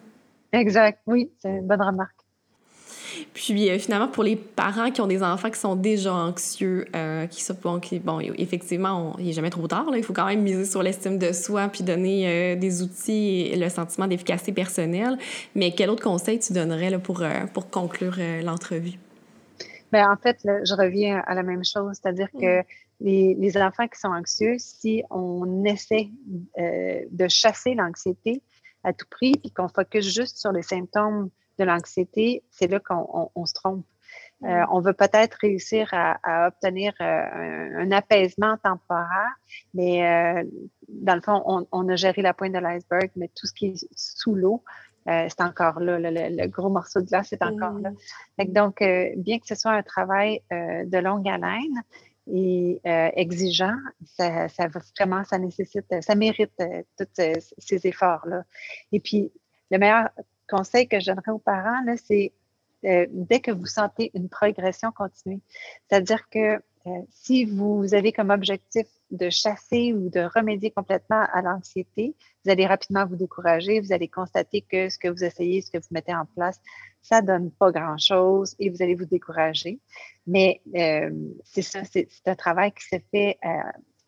Exact, oui, c'est une bonne remarque. Puis euh, finalement, pour les parents qui ont des enfants qui sont déjà anxieux, euh, qui sont bon, qui, bon, effectivement, il n'est jamais trop tard. Là, il faut quand même miser sur l'estime de soi puis donner euh, des outils et le sentiment d'efficacité personnelle. Mais quel autre conseil tu donnerais là, pour, pour conclure l'entrevue? Bien, en fait, je reviens à la même chose, c'est-à-dire que mm. les, les, enfants qui sont anxieux, si on essaie de chasser l'anxiété à tout prix, puis qu'on focus juste sur les symptômes de l'anxiété, c'est là qu'on se trompe. Euh, mm. on veut peut-être réussir à, obtenir euh, un, apaisement temporaire, mais euh, dans le fond, on, a géré la pointe de l'iceberg, mais tout ce qui est sous l'eau, c'est encore là. Le, gros morceau de glace est encore là. Mm. donc, bien que ce soit un travail de longue haleine et exigeant, ça, ça, vraiment, ça nécessite, ça mérite tous ces efforts-là. Et puis, le meilleur conseil que je donnerais aux parents, c'est euh, dès que vous sentez une progression continue. C'est-à-dire que euh, si vous avez comme objectif de chasser ou de remédier complètement à l'anxiété, vous allez rapidement vous décourager, vous allez constater que ce que vous essayez, ce que vous mettez en place, ça donne pas grand-chose et vous allez vous décourager. Mais euh, c'est ça, c'est un travail qui se fait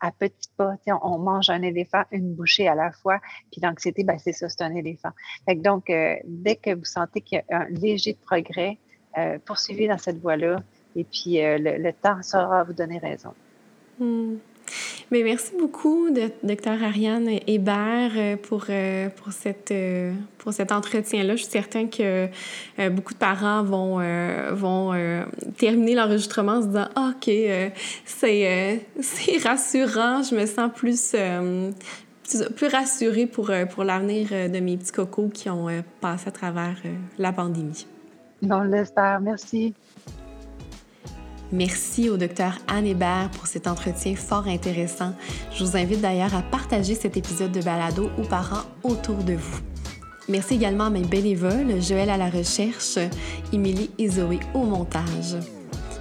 à petits pas. On, mange un éléphant une bouchée à la fois. Puis l'anxiété, ben, c'est ça, c'est un éléphant. donc, euh, dès que vous sentez qu'il y a un léger progrès, euh, poursuivez dans cette voie-là. Et puis, euh, le, temps saura vous donner raison. Hmm. Mais merci beaucoup, docteur Ariane Hébert, euh, pour, euh, pour, cette, euh, pour cet entretien-là. Je suis certaine que beaucoup de parents vont, vont terminer l'enregistrement en se disant ah, OK, c'est rassurant, je me sens plus, plus rassurée pour, pour l'avenir de mes petits cocos qui ont passé à travers la pandémie. On l'espère. Merci. Merci au docteur Anne Hébert pour cet entretien fort intéressant. Je vous invite d'ailleurs à partager cet épisode de balado aux parents autour de vous. Merci également à mes bénévoles, Joël à la recherche, Émilie et Zoé au montage.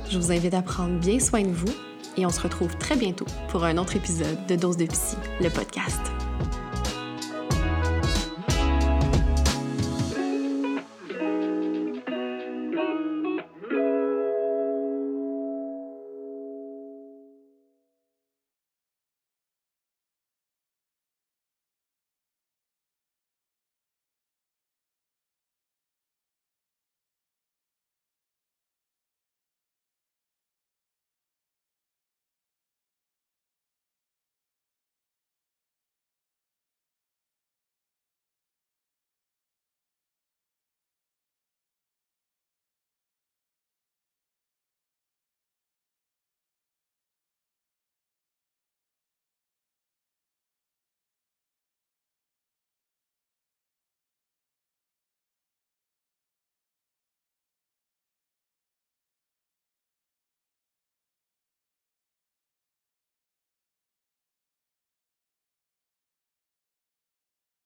Je vous invite à prendre bien soin de vous et on se retrouve très bientôt pour un autre épisode de Dose de Psy, le podcast.